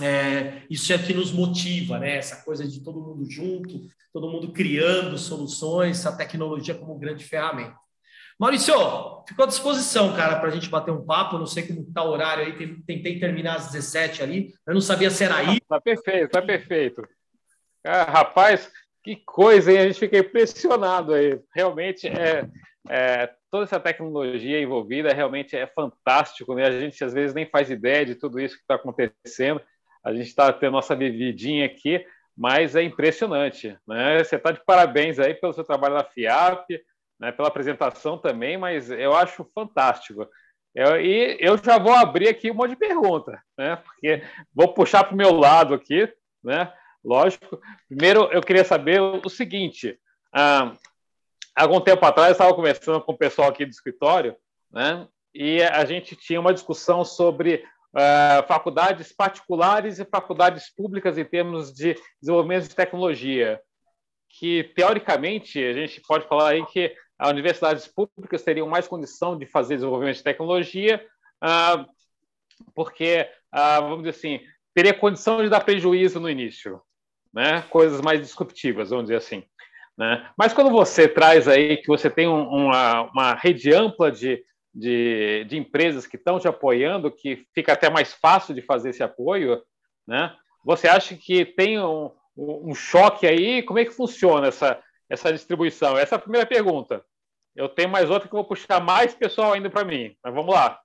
é, isso é que nos motiva, né? essa coisa de todo mundo junto, todo mundo criando soluções, a tecnologia como grande ferramenta. Maurício, ficou à disposição, cara, para a gente bater um papo. não sei como está o horário aí, tentei terminar às 17 ali. Eu não sabia se era aí. Tá perfeito, tá perfeito. Ah, rapaz, que coisa, hein? A gente fica impressionado aí. Realmente é, é, toda essa tecnologia envolvida realmente é fantástico, né? A gente às vezes nem faz ideia de tudo isso que está acontecendo. A gente está tendo nossa vividinha aqui, mas é impressionante, né? Você está de parabéns aí pelo seu trabalho na FIAP, né? Pela apresentação também, mas eu acho fantástico. Eu, e eu já vou abrir aqui um monte de pergunta, né? Porque vou puxar para o meu lado aqui, né? Lógico. Primeiro, eu queria saber o seguinte: ah, algum tempo atrás, eu estava conversando com o pessoal aqui do escritório, né? E a gente tinha uma discussão sobre uh, faculdades particulares e faculdades públicas em termos de desenvolvimento de tecnologia. Que, teoricamente, a gente pode falar aí que as universidades públicas teriam mais condição de fazer desenvolvimento de tecnologia, uh, porque, uh, vamos dizer assim, teria condição de dar prejuízo no início, né? coisas mais disruptivas, vamos dizer assim. Né? Mas quando você traz aí que você tem um, uma, uma rede ampla de, de, de empresas que estão te apoiando, que fica até mais fácil de fazer esse apoio, né? você acha que tem um, um choque aí? Como é que funciona essa, essa distribuição? Essa é a primeira pergunta. Eu tenho mais outra que vou puxar mais pessoal ainda para mim, mas vamos lá.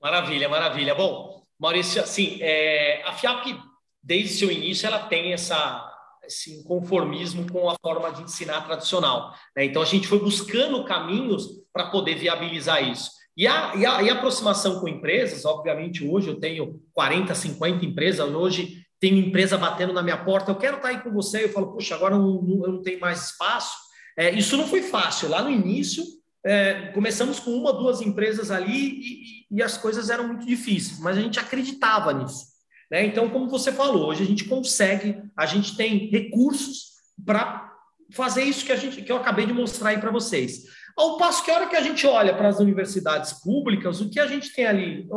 Maravilha, maravilha. Bom, Maurício, assim, é, a FIAP, desde seu início, ela tem essa, esse inconformismo com a forma de ensinar tradicional. Né? Então, a gente foi buscando caminhos para poder viabilizar isso. E a, e, a, e a aproximação com empresas, obviamente, hoje eu tenho 40, 50 empresas, hoje tem empresa batendo na minha porta, eu quero estar aí com você, eu falo, puxa, agora eu não, eu não tenho mais espaço. É, isso não foi fácil. Lá no início, é, começamos com uma, duas empresas ali e, e, as coisas eram muito difíceis, mas a gente acreditava nisso. Né? Então, como você falou, hoje a gente consegue, a gente tem recursos para fazer isso que, a gente, que eu acabei de mostrar aí para vocês. Ao passo que a hora que a gente olha para as universidades públicas, o que a gente tem ali?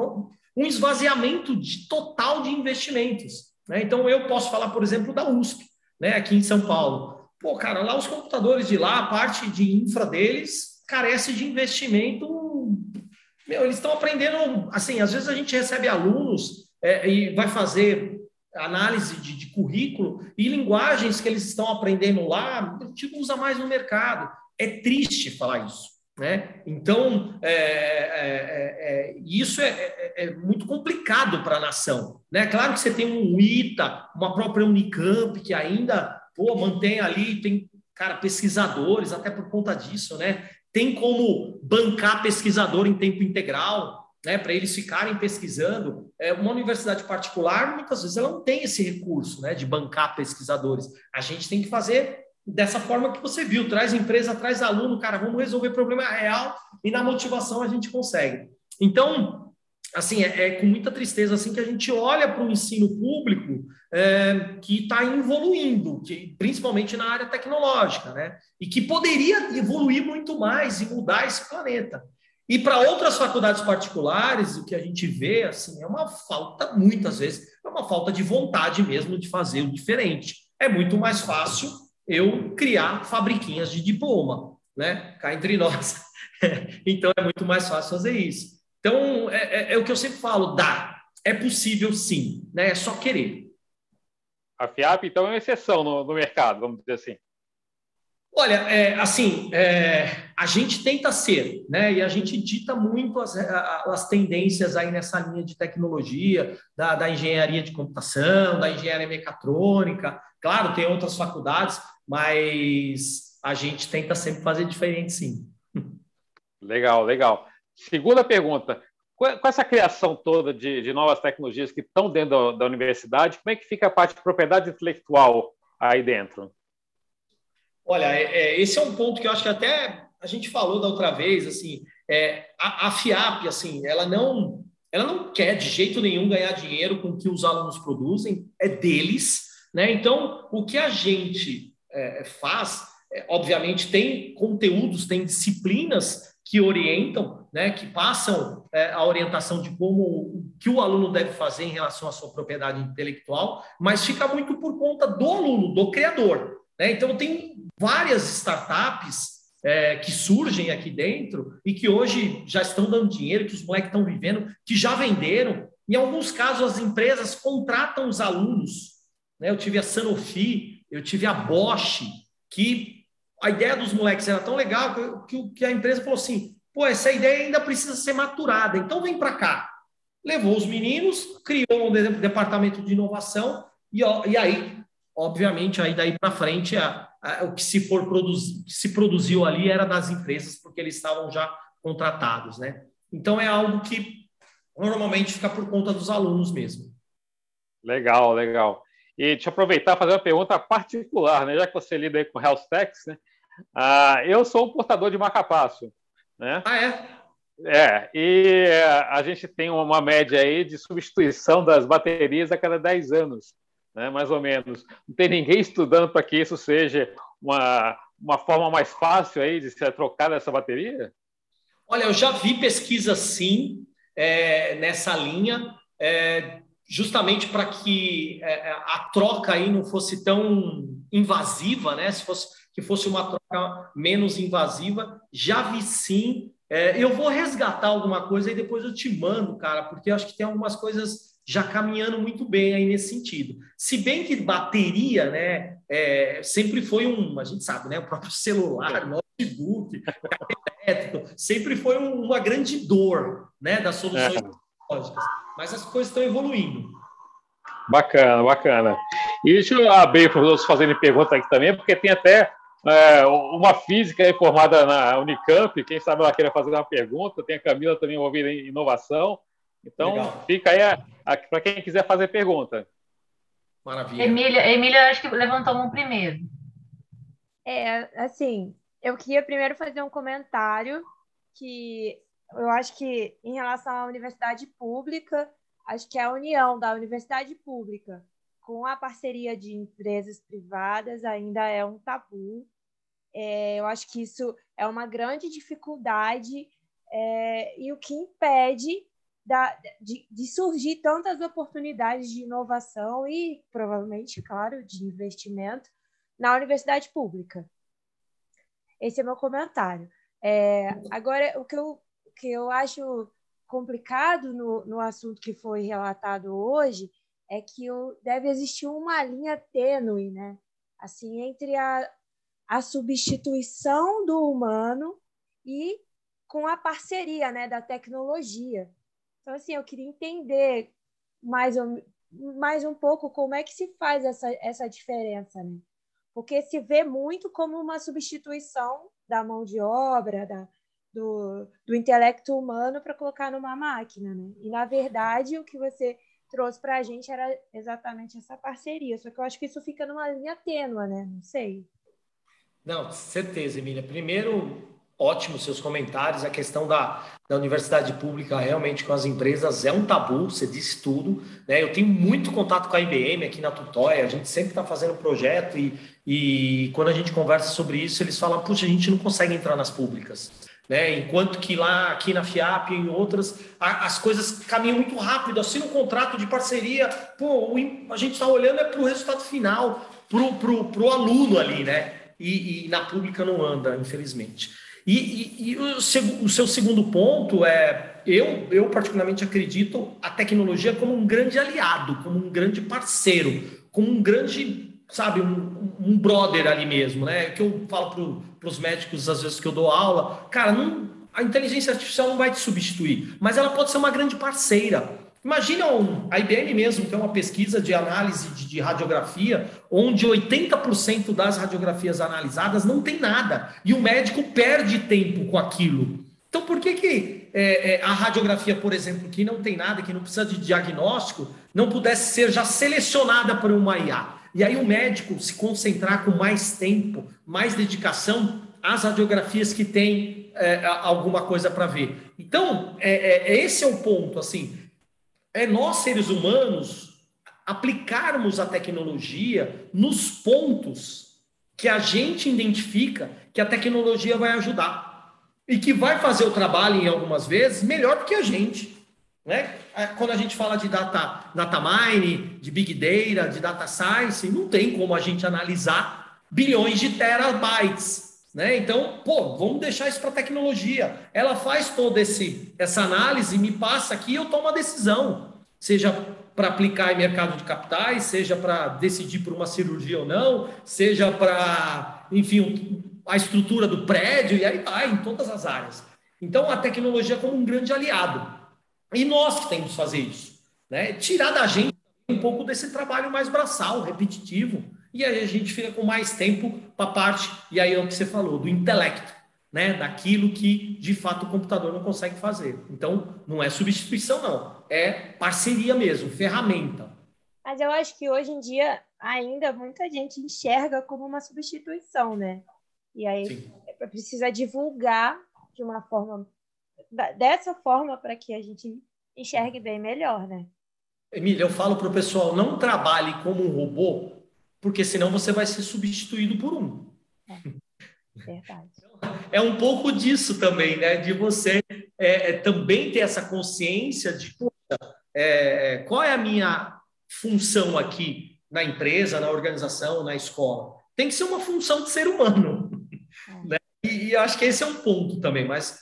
Um esvaziamento de, total de investimentos. Né? Então, eu posso falar, por exemplo, da USP, né? aqui em São Paulo. Pô, cara, lá os computadores de lá, a parte de infra deles, carece de investimento. Meu, eles estão aprendendo, assim, às vezes a gente recebe alunos é, e vai fazer análise de, de, currículo e linguagens que eles estão aprendendo lá, a gente usa mais no mercado. É triste falar isso. Né? Então, é, é, é, é isso é, é, é, muito complicado para a nação. Né? Claro que você tem um ITA, uma própria Unicamp, que ainda pô, mantém ali, tem cara, pesquisadores, até por conta disso, né? Tem como bancar pesquisador em tempo integral, né, para eles ficarem pesquisando. É, uma universidade particular, muitas vezes, ela não tem esse recurso né, de bancar pesquisadores. A gente tem que fazer dessa forma que você viu: traz empresa, traz aluno, cara, vamos resolver problema real e na motivação a gente consegue. Então, assim, é, é com muita tristeza assim que a gente olha para o ensino público é, que está evoluindo, que, principalmente na área tecnológica, né? E que poderia evoluir muito mais e mudar esse planeta. E para outras faculdades particulares, o que a gente vê assim é uma falta, muitas vezes, é uma falta de vontade mesmo de fazer o diferente. É muito mais fácil eu criar fabriquinhas de diploma, né? Cá entre nós. <laughs> então é muito mais fácil fazer isso. Então é, é, é, o que eu sempre falo: dá, é possível sim, né? É só querer. A FIAP, então, é uma exceção no, no mercado, vamos dizer assim. Olha, é, assim, é, a gente tenta ser, né? E a gente dita muito as, as tendências aí nessa linha de tecnologia, da, da, engenharia de computação, da engenharia mecatrônica. Claro, tem outras faculdades, mas a gente tenta sempre fazer diferente, sim. Legal, legal. Segunda pergunta: com essa criação toda de, de novas tecnologias que estão dentro da, da universidade, como é que fica a parte de propriedade intelectual aí dentro? Olha, é, é, esse é um ponto que eu acho que até a gente falou da outra vez, assim, é, a, a, FIAP, assim, ela não, ela não quer de jeito nenhum ganhar dinheiro com o que os alunos produzem, é deles, né? Então, o que a gente é, faz, é, obviamente, tem conteúdos, tem disciplinas que orientam, né, que passam é, a orientação de como o que o aluno deve fazer em relação à sua propriedade intelectual, mas fica muito por conta do aluno, do criador. Né? Então, tem várias startups é, que surgem aqui dentro e que hoje já estão dando dinheiro, que os moleques estão vivendo, que já venderam. Em alguns casos, as empresas contratam os alunos né? eu tive a Sanofi, eu tive a Bosch, que a ideia dos moleques era tão legal que, que a empresa falou assim: pô, essa ideia ainda precisa ser maturada, então vem para cá. Levou os meninos, criou um departamento de inovação, e, e aí, obviamente, aí daí para frente, a, a, o que se, for produzi, que se produziu ali era das empresas, porque eles estavam já contratados, né? Então é algo que normalmente fica por conta dos alunos mesmo. Legal, legal. E eu aproveitar fazer uma pergunta particular, né? Já que você lida com Health Techs, né? Ah, eu sou um portador de marcapasso, né? Ah, é? É, e a gente tem uma média aí de substituição das baterias a cada 10 anos, né, mais ou menos. Não tem ninguém estudando para que isso seja uma, uma forma mais fácil aí de ser trocada essa bateria? Olha, eu já vi pesquisa sim é, nessa linha. É, justamente para que é, é, a troca aí não fosse tão invasiva, né? Se fosse que fosse uma troca menos invasiva, já vi sim. É, eu vou resgatar alguma coisa e depois eu te mando, cara, porque eu acho que tem algumas coisas já caminhando muito bem aí nesse sentido. Se bem que bateria, né, é, sempre foi um, a gente sabe, né, o próprio celular, notebook, elétrico, sempre foi uma grande dor, né, das soluções é. Tecnológicas mas as coisas estão evoluindo. Bacana, bacana. E deixa eu abrir para os outros fazerem pergunta aqui também, porque tem até é, uma física formada na Unicamp, quem sabe ela queira fazer uma pergunta, tem a Camila também envolvida em inovação. Então, Legal. fica aí para quem quiser fazer pergunta. Maravilha. Emília, Emília, acho que levantou um primeiro. É, assim, eu queria primeiro fazer um comentário que eu acho que em relação à universidade pública, acho que a união da universidade pública com a parceria de empresas privadas ainda é um tabu. É, eu acho que isso é uma grande dificuldade é, e o que impede da, de, de, surgir tantas oportunidades de inovação e, provavelmente, claro, de investimento na universidade pública. Esse é meu comentário. É, agora, o que eu que eu acho complicado no, no assunto que foi relatado hoje é que deve existir uma linha tênue, né? Assim, entre a, a substituição do humano e com a parceria, né, da tecnologia. Então, assim, eu queria entender mais, um, mais um pouco como é que se faz essa, essa diferença, né? Porque se vê muito como uma substituição da mão de obra, da, do, do intelecto humano para colocar numa máquina, né? E na verdade o que você trouxe para a gente era exatamente essa parceria. Só que eu acho que isso fica numa linha tênua, né? Não sei. Não, certeza, Emília. Primeiro, ótimo seus comentários. A questão da, da universidade pública realmente com as empresas é um tabu, você disse tudo. Né? Eu tenho muito contato com a IBM aqui na Tutóia, a gente sempre está fazendo projeto e, e quando a gente conversa sobre isso, eles falam, puxa, a gente não consegue entrar nas públicas. Né? Enquanto que lá, aqui na FIAP e em outras, a, as coisas caminham muito rápido. Assina um contrato de parceria, pô, a gente está olhando é para o resultado final, para o pro, pro aluno ali, né? E, e, na pública não anda, infelizmente. E, e, e o, o, seu segundo ponto é, eu, eu particularmente acredito a tecnologia como um grande aliado, como um grande parceiro, como um grande, sabe, um, um brother ali mesmo, né? Que eu falo para os médicos às vezes que eu dou aula, cara, não, a inteligência artificial não vai te substituir, mas ela pode ser uma grande parceira. Imagina um, a IBM mesmo, que é uma pesquisa de análise de, de radiografia, onde 80% das radiografias analisadas não tem nada, e o médico perde tempo com aquilo. Então, por que, que é, é, a radiografia, por exemplo, que não tem nada, que não precisa de diagnóstico, não pudesse ser já selecionada por uma IA? E aí o médico se concentrar com mais tempo, mais dedicação às radiografias que tem é, alguma coisa para ver. Então, é, é, esse é o ponto, assim, é nós seres humanos aplicarmos a tecnologia nos pontos que a gente identifica que a tecnologia vai ajudar e que vai fazer o trabalho em algumas vezes melhor do que a gente. Né? É, quando a gente fala de data, data de big data, de data science, não tem como a gente analisar bilhões de terabytes. Né? Então, pô, vamos deixar isso para a tecnologia. Ela faz toda essa análise, me passa aqui e eu tomo a decisão. seja para aplicar em mercado de capitais, seja para decidir por uma cirurgia ou não, seja para, enfim, a estrutura do prédio, e aí vai, em todas as áreas. Então, a tecnologia é como um grande aliado. E nós que temos que fazer isso. Né? Tirar da gente um pouco desse trabalho mais braçal, repetitivo. E aí a gente fica com mais tempo para a parte, e aí é o que você falou, do intelecto, né? daquilo que de fato o computador não consegue fazer. Então, não é substituição, não. É parceria mesmo, ferramenta. Mas eu acho que hoje em dia ainda muita gente enxerga como uma substituição, né? E aí Sim. precisa divulgar de uma forma dessa forma para que a gente enxergue bem melhor, né? Emília, eu falo para o pessoal, não trabalhe como um robô, porque senão você vai ser substituído por um. É, verdade. <laughs> É um pouco disso também, né? De você é, é, também ter essa consciência de é, qual é a minha função aqui na empresa, na organização, na escola. Tem que ser uma função de ser humano. É. <laughs> Né? E, e acho que esse é um ponto também, mas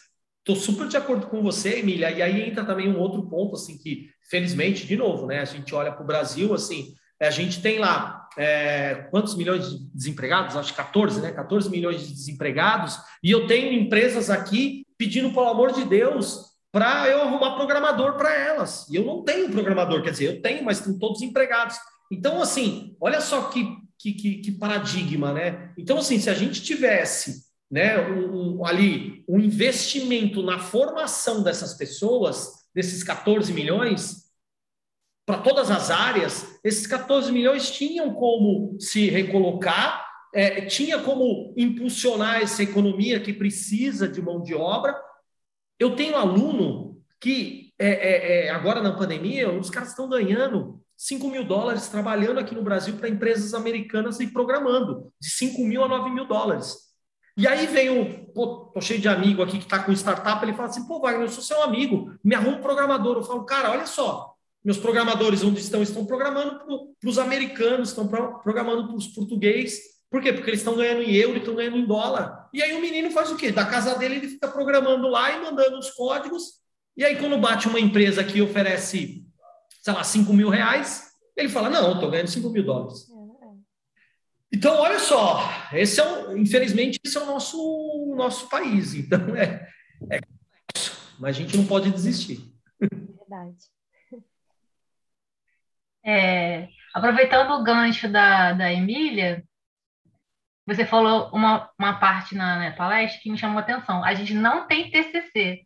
Estou super de acordo com você, Emília. E aí entra também um outro ponto, assim, que, felizmente, de novo, né? A gente olha para o Brasil, assim, a gente tem lá é, quantos milhões de desempregados? Acho que 14, né? 14 milhões de desempregados. E eu tenho empresas aqui pedindo, pelo amor de Deus, para eu arrumar programador para elas. E eu não tenho programador, quer dizer, eu tenho, mas estão todos empregados. Então, assim, olha só que, que, que, que paradigma, né? Então, assim, se a gente tivesse né, um, um, ali um investimento na formação dessas pessoas, desses 14 milhões, para todas as áreas, esses 14 milhões tinham como se recolocar, é, tinha como impulsionar essa economia que precisa de mão de obra. Eu tenho aluno que, é, é, é agora na pandemia, os caras estão ganhando 5 mil dólares trabalhando aqui no Brasil para empresas americanas e programando, de 5 mil a 9 mil dólares. E aí vem o, pô, tô cheio de amigo aqui que está com startup, ele fala assim, pô, Wagner, eu sou seu amigo, me arruma um programador. Eu falo, cara, olha só, meus programadores onde estão, estão programando para os americanos, estão programando para os portugueses. Por quê? Porque eles estão ganhando em euro, estão ganhando em dólar. E aí o menino faz o quê? Da casa dele ele fica programando lá e mandando os códigos. E aí quando bate uma empresa que oferece, sei lá, 5 mil reais, ele fala, não, estou ganhando 5 mil dólares. Então, olha só, esse é o, infelizmente, esse é o nosso, nosso país. Então, é, é mas a gente não pode desistir. Verdade. É, aproveitando o gancho da, da Emília, você falou uma, uma parte na, na palestra que me chamou a atenção. A gente não tem TCC.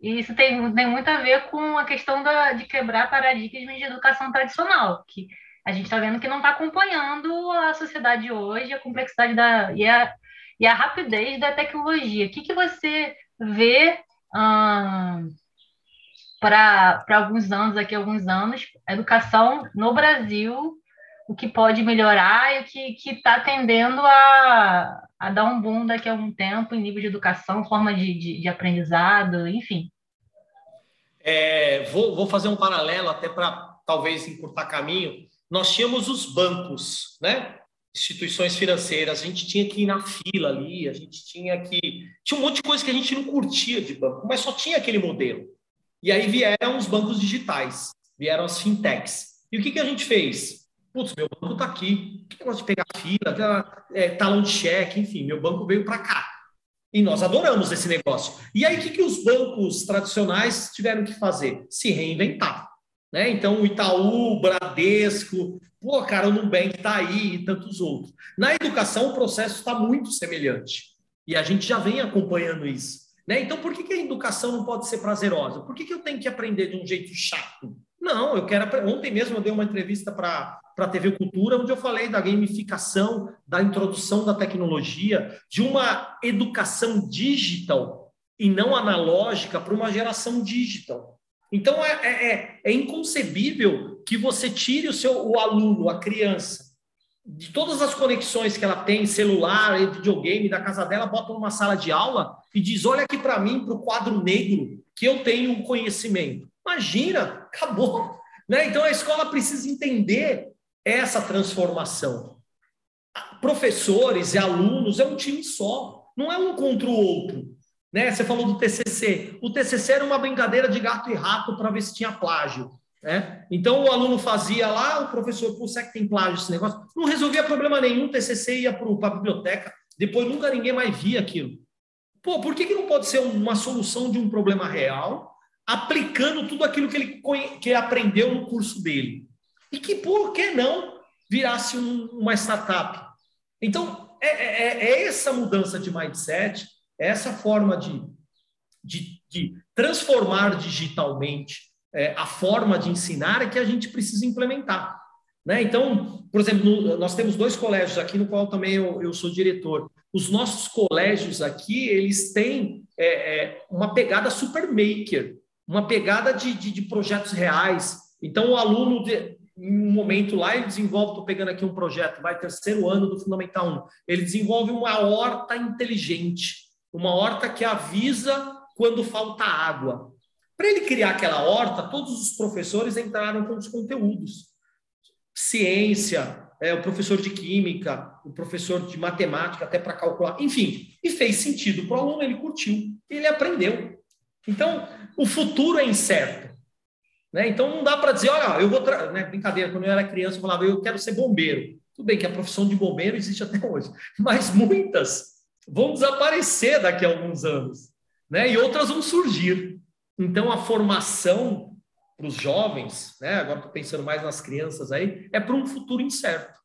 E isso tem, tem muito a ver com a questão da, de quebrar paradigmas de educação tradicional, que a gente está vendo que não está acompanhando a sociedade hoje, a complexidade da, e, a, e a rapidez da tecnologia. O que, que você vê hum, para alguns anos, daqui a alguns anos, a educação no Brasil, o que pode melhorar e o que está tendendo a, a dar um boom daqui a algum tempo em nível de educação, forma de, de, de aprendizado, enfim. É, vou, vou fazer um paralelo até para talvez encurtar caminho nós tínhamos os bancos, né? Instituições financeiras, a gente tinha que ir na fila ali, a gente tinha que. Tinha um monte de coisa que a gente não curtia de banco, mas só tinha aquele modelo. E aí vieram os bancos digitais, vieram as fintechs. E o que, que a gente fez? Putz, meu banco está aqui. Que negócio de pegar fila, é, talão de cheque, enfim, meu banco veio para cá. E nós adoramos esse negócio. E aí, o que, que os bancos tradicionais tiveram que fazer? Se reinventar. Né? Então, o Itaú, o Bradesco, pô, cara, o Nubank está aí e tantos outros. Na educação, o processo está muito semelhante. E a gente já vem acompanhando isso. Né? Então, por que, que a educação não pode ser prazerosa? Por que, que eu tenho que aprender de um jeito chato? Não, eu quero. Ontem mesmo eu dei uma entrevista para a TV Cultura, onde eu falei da gamificação, da introdução da tecnologia, de uma educação digital e não analógica para uma geração digital. Então é, é, é, é inconcebível que você tire o seu o aluno, a criança, de todas as conexões que ela tem, celular, videogame da casa dela, bota numa sala de aula e diz: olha aqui para mim, para o quadro negro, que eu tenho um conhecimento. Imagina, acabou. Né? Então a escola precisa entender essa transformação. Professores e alunos é um time só, não é um contra o outro. Né? Você falou do TCC. O TCC era uma brincadeira de gato e rato para ver se tinha plágio. Né? Então o aluno fazia lá, o professor, pô, será que tem plágio esse negócio? Não resolvia problema nenhum, o TCC ia para a biblioteca, depois nunca ninguém mais via aquilo. Pô, por que, que não pode ser uma solução de um problema real, aplicando tudo aquilo que ele, que ele aprendeu no curso dele? E que, por que não, virasse um, uma startup? Então, é, é, é, essa mudança de mindset, é essa forma de, de, de transformar digitalmente é, a forma de ensinar é que a gente precisa implementar. Né? Então, por exemplo, no, nós temos dois colégios aqui, no qual também eu, eu sou diretor. Os nossos colégios aqui, eles têm é, é, uma pegada super maker, uma pegada de, de, de projetos reais. Então, o aluno, de, em um momento lá, ele desenvolve, estou pegando aqui um projeto, vai terceiro ano do Fundamental 1, ele desenvolve uma horta inteligente, uma horta que avisa quando falta água. Para ele criar aquela horta, todos os professores entraram com os conteúdos. Ciência, é, o professor de química, o professor de matemática, até para calcular, enfim, e fez sentido para o aluno, ele curtiu, ele aprendeu. Então, o futuro é incerto. Né? Então, não dá para dizer, olha, eu vou. Né? Brincadeira, quando eu era criança, eu falava, eu quero ser bombeiro. Tudo bem que a profissão de bombeiro existe até hoje, <laughs> mas muitas vão desaparecer daqui a alguns anos, né? e outras vão surgir. Então, a formação para os jovens, né? agora estou pensando mais nas crianças aí, é para um futuro incerto.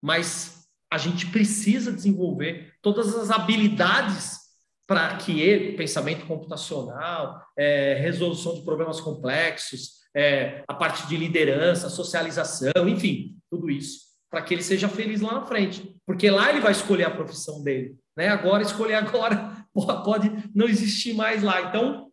Mas a gente precisa desenvolver todas as habilidades para que ele, pensamento computacional, é, resolução de problemas complexos, é, a parte de liderança, socialização, enfim, tudo isso, para que ele seja feliz lá na frente. Porque lá ele vai escolher a profissão dele. Né? Agora, escolher agora <laughs> pode não existir mais lá. Então,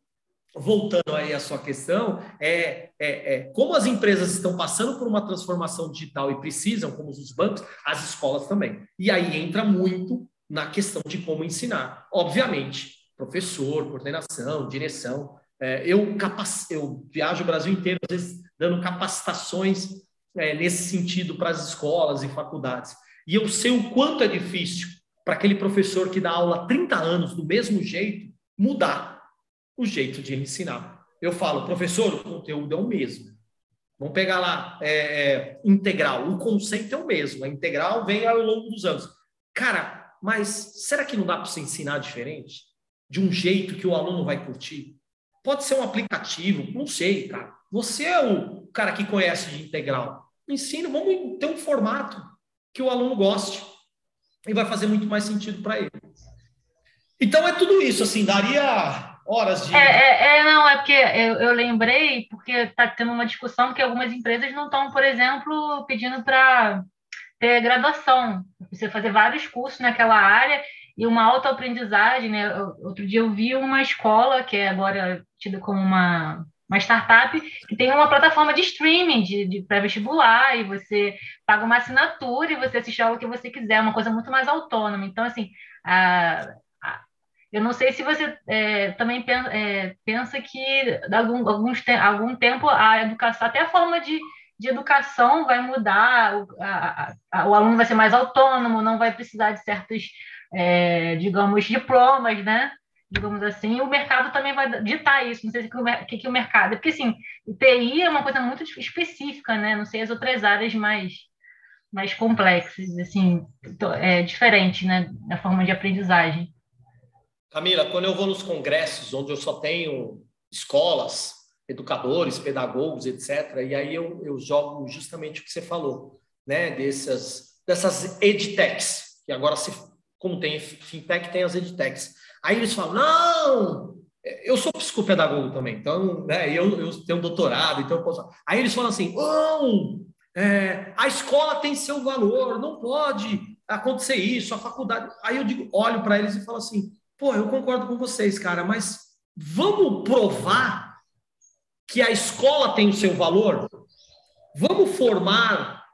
voltando aí à sua questão, é, é, é, como as empresas estão passando por uma transformação digital e precisam, como os bancos, as escolas também. E aí entra muito na questão de como ensinar. Obviamente, professor, coordenação, direção. É, eu, capac... eu viajo o Brasil inteiro, às vezes, dando capacitações é, nesse sentido para as escolas e faculdades. E eu sei o quanto é difícil para aquele professor que dá aula há 30 anos do mesmo jeito mudar o jeito de ensinar. Eu falo, professor, o conteúdo é o mesmo. Vamos pegar lá, é, é, integral. O conceito é o mesmo. A integral vem ao longo dos anos. Cara, mas será que não dá para você ensinar diferente? De um jeito que o aluno vai curtir? Pode ser um aplicativo, não sei, cara. Você é o cara que conhece de integral. Ensina, vamos ter um formato que o aluno goste. E vai fazer muito mais sentido para ele. Então é tudo isso, assim, daria horas de. É, é, é, não, é porque eu, eu lembrei, porque está tendo uma discussão que algumas empresas não estão, por exemplo, pedindo para ter graduação, você fazer vários cursos naquela área e uma autoaprendizagem, né? Outro dia eu vi uma escola que é agora tida como uma, uma startup que tem uma plataforma de streaming de, de pré-vestibular e você paga uma assinatura e você assiste aula que você quiser, uma coisa muito mais autônoma. Então, assim, a, eu não sei se você é, também pensa, é, pensa que algum, alguns te algum tempo a educação, até a forma de, de educação vai mudar, o, a, a, o aluno vai ser mais autônomo, não vai precisar de certos, é, digamos, diplomas, né? Digamos assim, o mercado também vai ditar isso. Não sei o que, que o mercado. Porque, assim, TI é uma coisa muito específica, né? Não sei as outras áreas mais, mais complexas, assim, é diferente, né? Da forma de aprendizagem. Camila, quando eu vou nos congressos onde eu só tenho escolas, educadores, pedagogos, etc., e aí eu, eu jogo justamente o que você falou, né? Dessas, dessas edtechs, que agora, se, como tem fintech, tem as edtechs. Aí eles falam, não, eu sou psicopedagogo também, então, né, eu, eu tenho um doutorado, então eu posso... Aí eles falam assim, não, é, a escola tem seu valor, não pode acontecer isso, a faculdade... Aí eu digo, olho para eles e falo assim, Pô, eu concordo com vocês, cara, mas vamos provar que a escola tem o seu valor? Vamos formar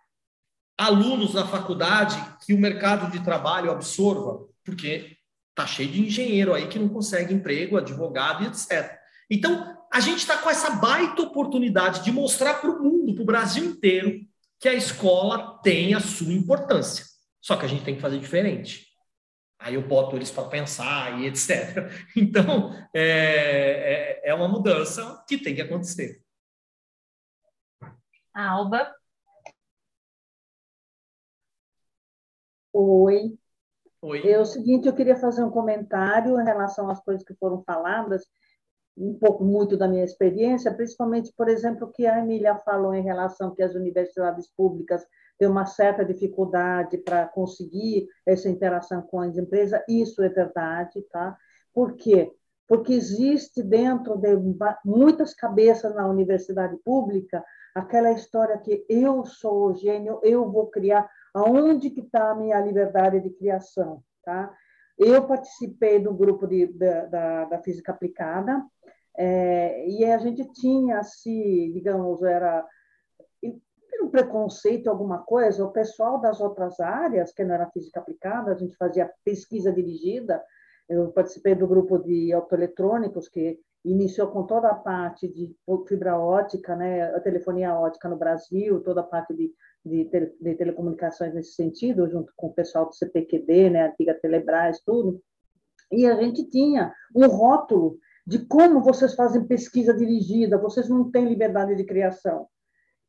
alunos na faculdade que o mercado de trabalho absorva? Porque tá cheio de engenheiro aí que não consegue emprego, advogado e etc. Então, a gente está com essa baita oportunidade de mostrar para o mundo, para o Brasil inteiro, que a escola tem a sua importância. Só que a gente tem que fazer diferente. Aí eu boto eles para pensar e etc. <laughs> Então, é, é, é uma mudança que tem que acontecer. Alba. Oi. Oi. É o seguinte, eu queria fazer um comentário em relação às coisas que foram faladas, um pouco muito da minha experiência, principalmente, por exemplo, o que a Emília falou em relação que as universidades públicas têm uma certa dificuldade para conseguir essa interação com as empresas. Isso é verdade, tá? Por quê? Porque existe dentro de muitas cabeças na universidade pública aquela história que eu sou o gênio, eu vou criar aonde que está a minha liberdade de criação, tá? Eu participei do grupo de, da, da, da física aplicada é, e a gente tinha, se digamos, era um preconceito, alguma coisa, o pessoal das outras áreas, que não era física aplicada, a gente fazia pesquisa dirigida, eu participei do grupo de optoeletrônicos, que iniciou com toda a parte de fibra ótica, né, a telefonia ótica no Brasil, toda a parte de de, tele, de telecomunicações nesse sentido, junto com o pessoal do CPQD, né, antiga Telebrás, tudo, e a gente tinha um rótulo de como vocês fazem pesquisa dirigida, vocês não têm liberdade de criação.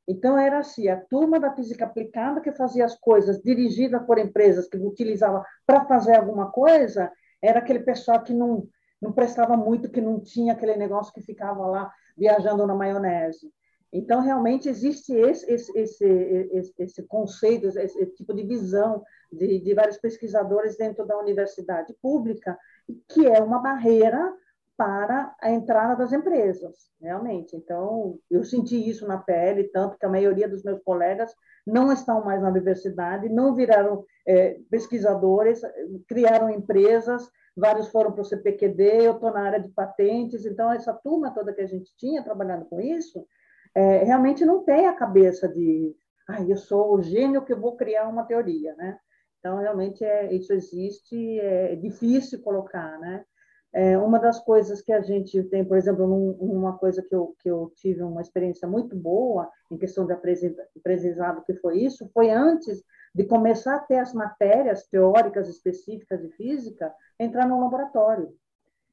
Então, era assim, a turma da física aplicada que fazia as coisas dirigidas por empresas que utilizavam para fazer alguma coisa, era aquele pessoal que não, não prestava muito, que não tinha aquele negócio que ficava lá viajando na maionese. Então, realmente, existe esse, esse, esse, esse conceito, esse tipo de visão de, de vários pesquisadores dentro da universidade pública, que é uma barreira para a entrada das empresas, realmente. Então, eu senti isso na pele, tanto que a maioria dos meus colegas não estão mais na universidade, não viraram é, pesquisadores, criaram empresas, vários foram para o CPQD, eu estou na área de patentes, então, essa turma toda que a gente tinha trabalhando com isso, é, realmente não tem a cabeça de, ah, eu sou o gênio que vou criar uma teoria, né? Então, realmente, é, isso existe, é difícil colocar, né? É, uma das coisas que a gente tem, por exemplo, num, uma coisa que eu, que eu tive uma experiência muito boa em questão de aprendizado, que foi isso, foi antes de começar a ter as matérias teóricas específicas de física, entrar no laboratório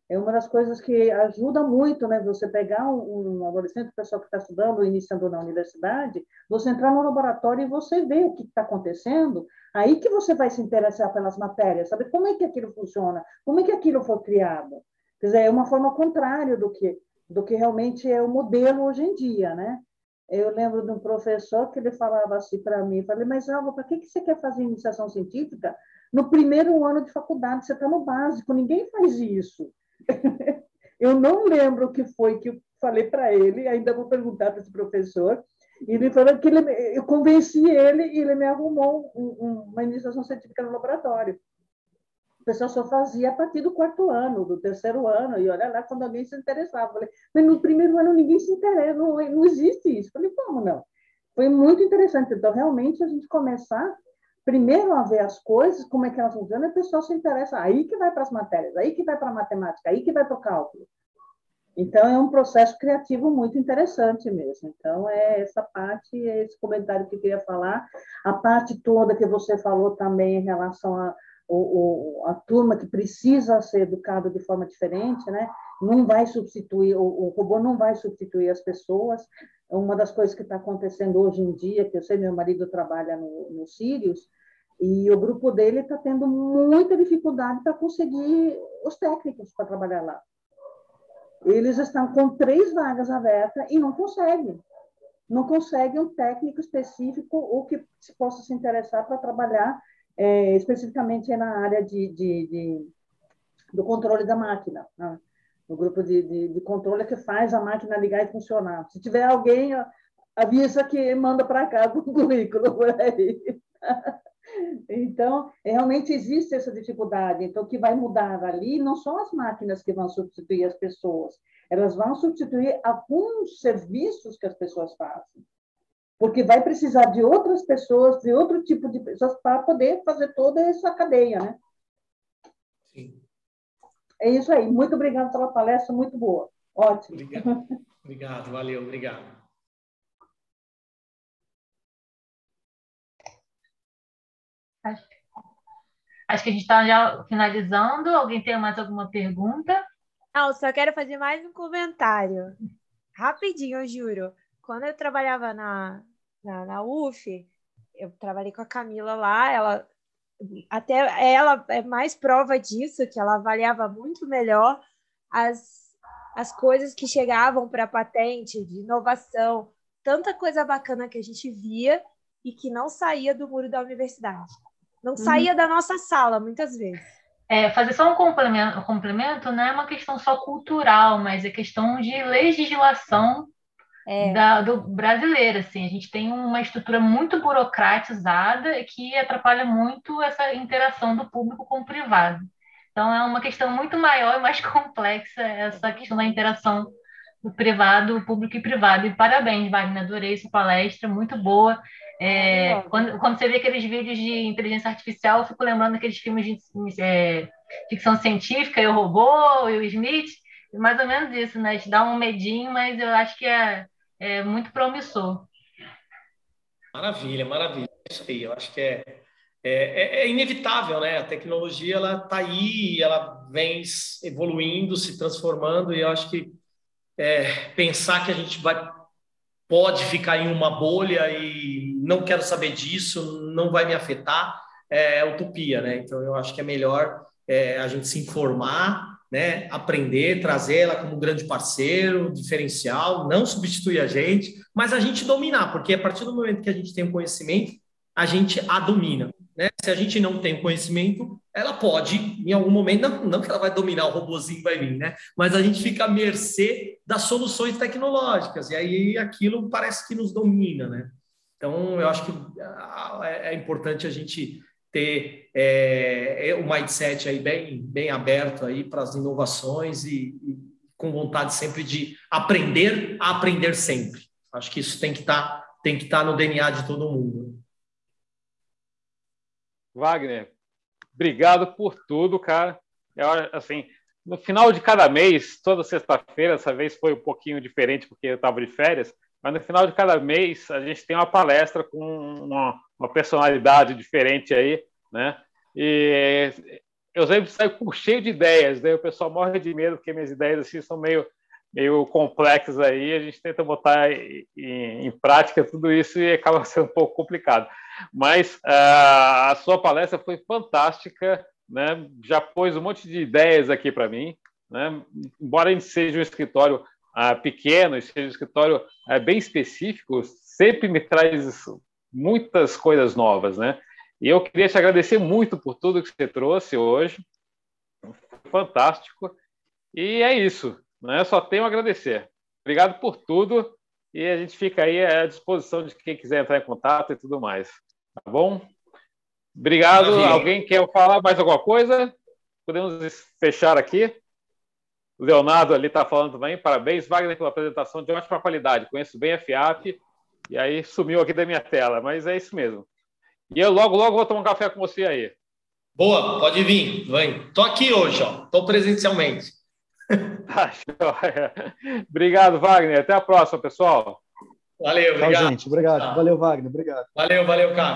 é uma das coisas que ajuda muito, né? Você pegar um, um adolescente, pessoal que está estudando, iniciando na universidade, você entrar no laboratório e você ver o que está acontecendo, aí que você vai se interessar pelas matérias, saber como é que aquilo funciona, como é que aquilo foi criado. Quer dizer, é uma forma contrária do que do que realmente é o modelo hoje em dia, né? Eu lembro de um professor que ele falava assim para mim, falei, mas Alva, para que, que você quer fazer iniciação científica? No primeiro ano de faculdade, você está no básico, ninguém faz isso. Eu não lembro o que foi que eu falei para ele, ainda vou perguntar para esse professor, e ele falou que ele, eu convenci ele e ele me arrumou um, um, uma iniciação científica no laboratório. O pessoal só fazia a partir do quarto ano, do terceiro ano, e olha lá quando alguém se interessava. falei, mas no primeiro ano ninguém se interessa, não, não existe isso. falei, como não? Foi muito interessante. Então, realmente, a gente começar primeiro a ver as coisas, como é que elas funcionam, e o pessoal se interessa. Aí que vai para as matérias, aí que vai para a matemática, aí que vai para o cálculo. Então, é um processo criativo muito interessante mesmo. Então, é essa parte, é esse comentário que eu queria falar. A parte toda que você falou também em relação a, o, o, a turma que precisa ser educada de forma diferente, né? Não vai substituir, o, o robô não vai substituir as pessoas. Uma das coisas que está acontecendo hoje em dia, que eu sei, meu marido trabalha no, no Sirius, e o grupo dele está tendo muita dificuldade para conseguir os técnicos para trabalhar lá. Eles estão com três vagas abertas e não conseguem. Não conseguem um técnico específico ou que se possa se interessar para trabalhar é, especificamente na área de, de, de, do controle da máquina. Né? O grupo de, de, de, controle que faz a máquina ligar e funcionar. Se tiver alguém, avisa que manda para cá o currículo <laughs> por aí. Então, realmente existe essa dificuldade. Então, o que vai mudar ali não são as máquinas que vão substituir as pessoas, elas vão substituir alguns serviços que as pessoas fazem. Porque vai precisar de outras pessoas, de outro tipo de pessoas, para poder fazer toda essa cadeia, né? Sim. É isso aí. Muito obrigada pela palestra, muito boa. Ótimo. Obrigado, obrigado valeu, obrigado. Acho que a gente está já finalizando. Alguém tem mais alguma pergunta? Não, só quero fazer mais um comentário. Rapidinho, eu juro. Quando eu trabalhava na, na, na UF, eu trabalhei com a Camila lá, ela até ela é mais prova disso, que ela avaliava muito melhor as, as coisas que chegavam para a patente, de inovação, tanta coisa bacana que a gente via e que não saía do muro da universidade. Não uhum. saía da nossa sala, muitas vezes. É, fazer só um complemento, um complemento não é uma questão só cultural, mas é questão de legislação é. da, do brasileiro. Assim. A gente tem uma estrutura muito burocratizada que atrapalha muito essa interação do público com o privado. Então, é uma questão muito maior e mais <laughs> complexa essa questão da interação do privado, público e privado. E parabéns, Wagner, adorei sua palestra, muito boa. É, quando, quando você vê aqueles vídeos de inteligência artificial, eu fico lembrando daqueles filmes de é, ficção científica, o robô, e o Smith, mais ou menos isso, né? Te dá um medinho, mas eu acho que é, é muito promissor. Maravilha, maravilha. Isso aí, eu acho que é, é, é, é inevitável, né? A tecnologia ela está aí, ela vem evoluindo, se transformando, e eu acho que é, pensar que a gente vai pode ficar em uma bolha e não quero saber disso, não vai me afetar, é utopia, né? Então eu acho que é melhor é, a gente se informar, né? Aprender, trazer ela como grande parceiro, diferencial, não substituir a gente, mas a gente dominar, porque a partir do momento que a gente tem o conhecimento, a gente a domina. Né? Se a gente não tem conhecimento, ela pode, em algum momento, não, não que ela vai dominar, o robozinho vai vir, né? Mas a gente fica à mercê das soluções tecnológicas, e aí aquilo parece que nos domina, né? Então, eu acho que ah, é, é importante a gente ter é, o mindset aí bem, bem aberto aí para as inovações e, e, com vontade sempre de aprender a aprender sempre. Acho que isso tem que estar tá, tem que estar tá no DNA de todo mundo. Wagner, obrigado por tudo, cara. Eu, assim, no final de cada mês, toda sexta-feira, essa vez foi um pouquinho diferente porque eu estava de férias, mas no final de cada mês a gente tem uma palestra com uma, uma personalidade diferente aí, né? E eu sempre saio cheio de ideias, né? O pessoal morre de medo porque minhas ideias assim são meio meio complexas aí, a gente tenta botar em, em, prática tudo isso e acaba <laughs> sendo um pouco complicado. Mas uh, a sua palestra foi fantástica, né? já pôs um monte de ideias aqui para mim. Né? Embora a gente seja um escritório uh, pequeno, seja um escritório uh, bem específico, sempre me traz muitas coisas novas. Né? E eu queria te agradecer muito por tudo que você trouxe hoje. Fantástico. E é isso. Né? Só tenho a agradecer. Obrigado por tudo e a gente fica aí à disposição de quem quiser entrar em contato e tudo mais. Tá bom? Obrigado. Maravilha. Alguém quer falar mais alguma coisa? Podemos fechar aqui. O Leonardo ali está falando também. Parabéns, Wagner, pela apresentação de ótima qualidade. Conheço bem a FIAP e aí sumiu aqui da minha tela, mas é isso mesmo. E eu logo, logo vou tomar um café com você aí. Boa, pode vir. Vem. Tô aqui hoje, ó. Tô presencialmente. Tá joia. Obrigado, Wagner. Até a próxima, pessoal. Valeu, obrigado. Tchau, gente. Obrigado. Tá. Valeu, Wagner. Obrigado. Valeu, valeu, cara.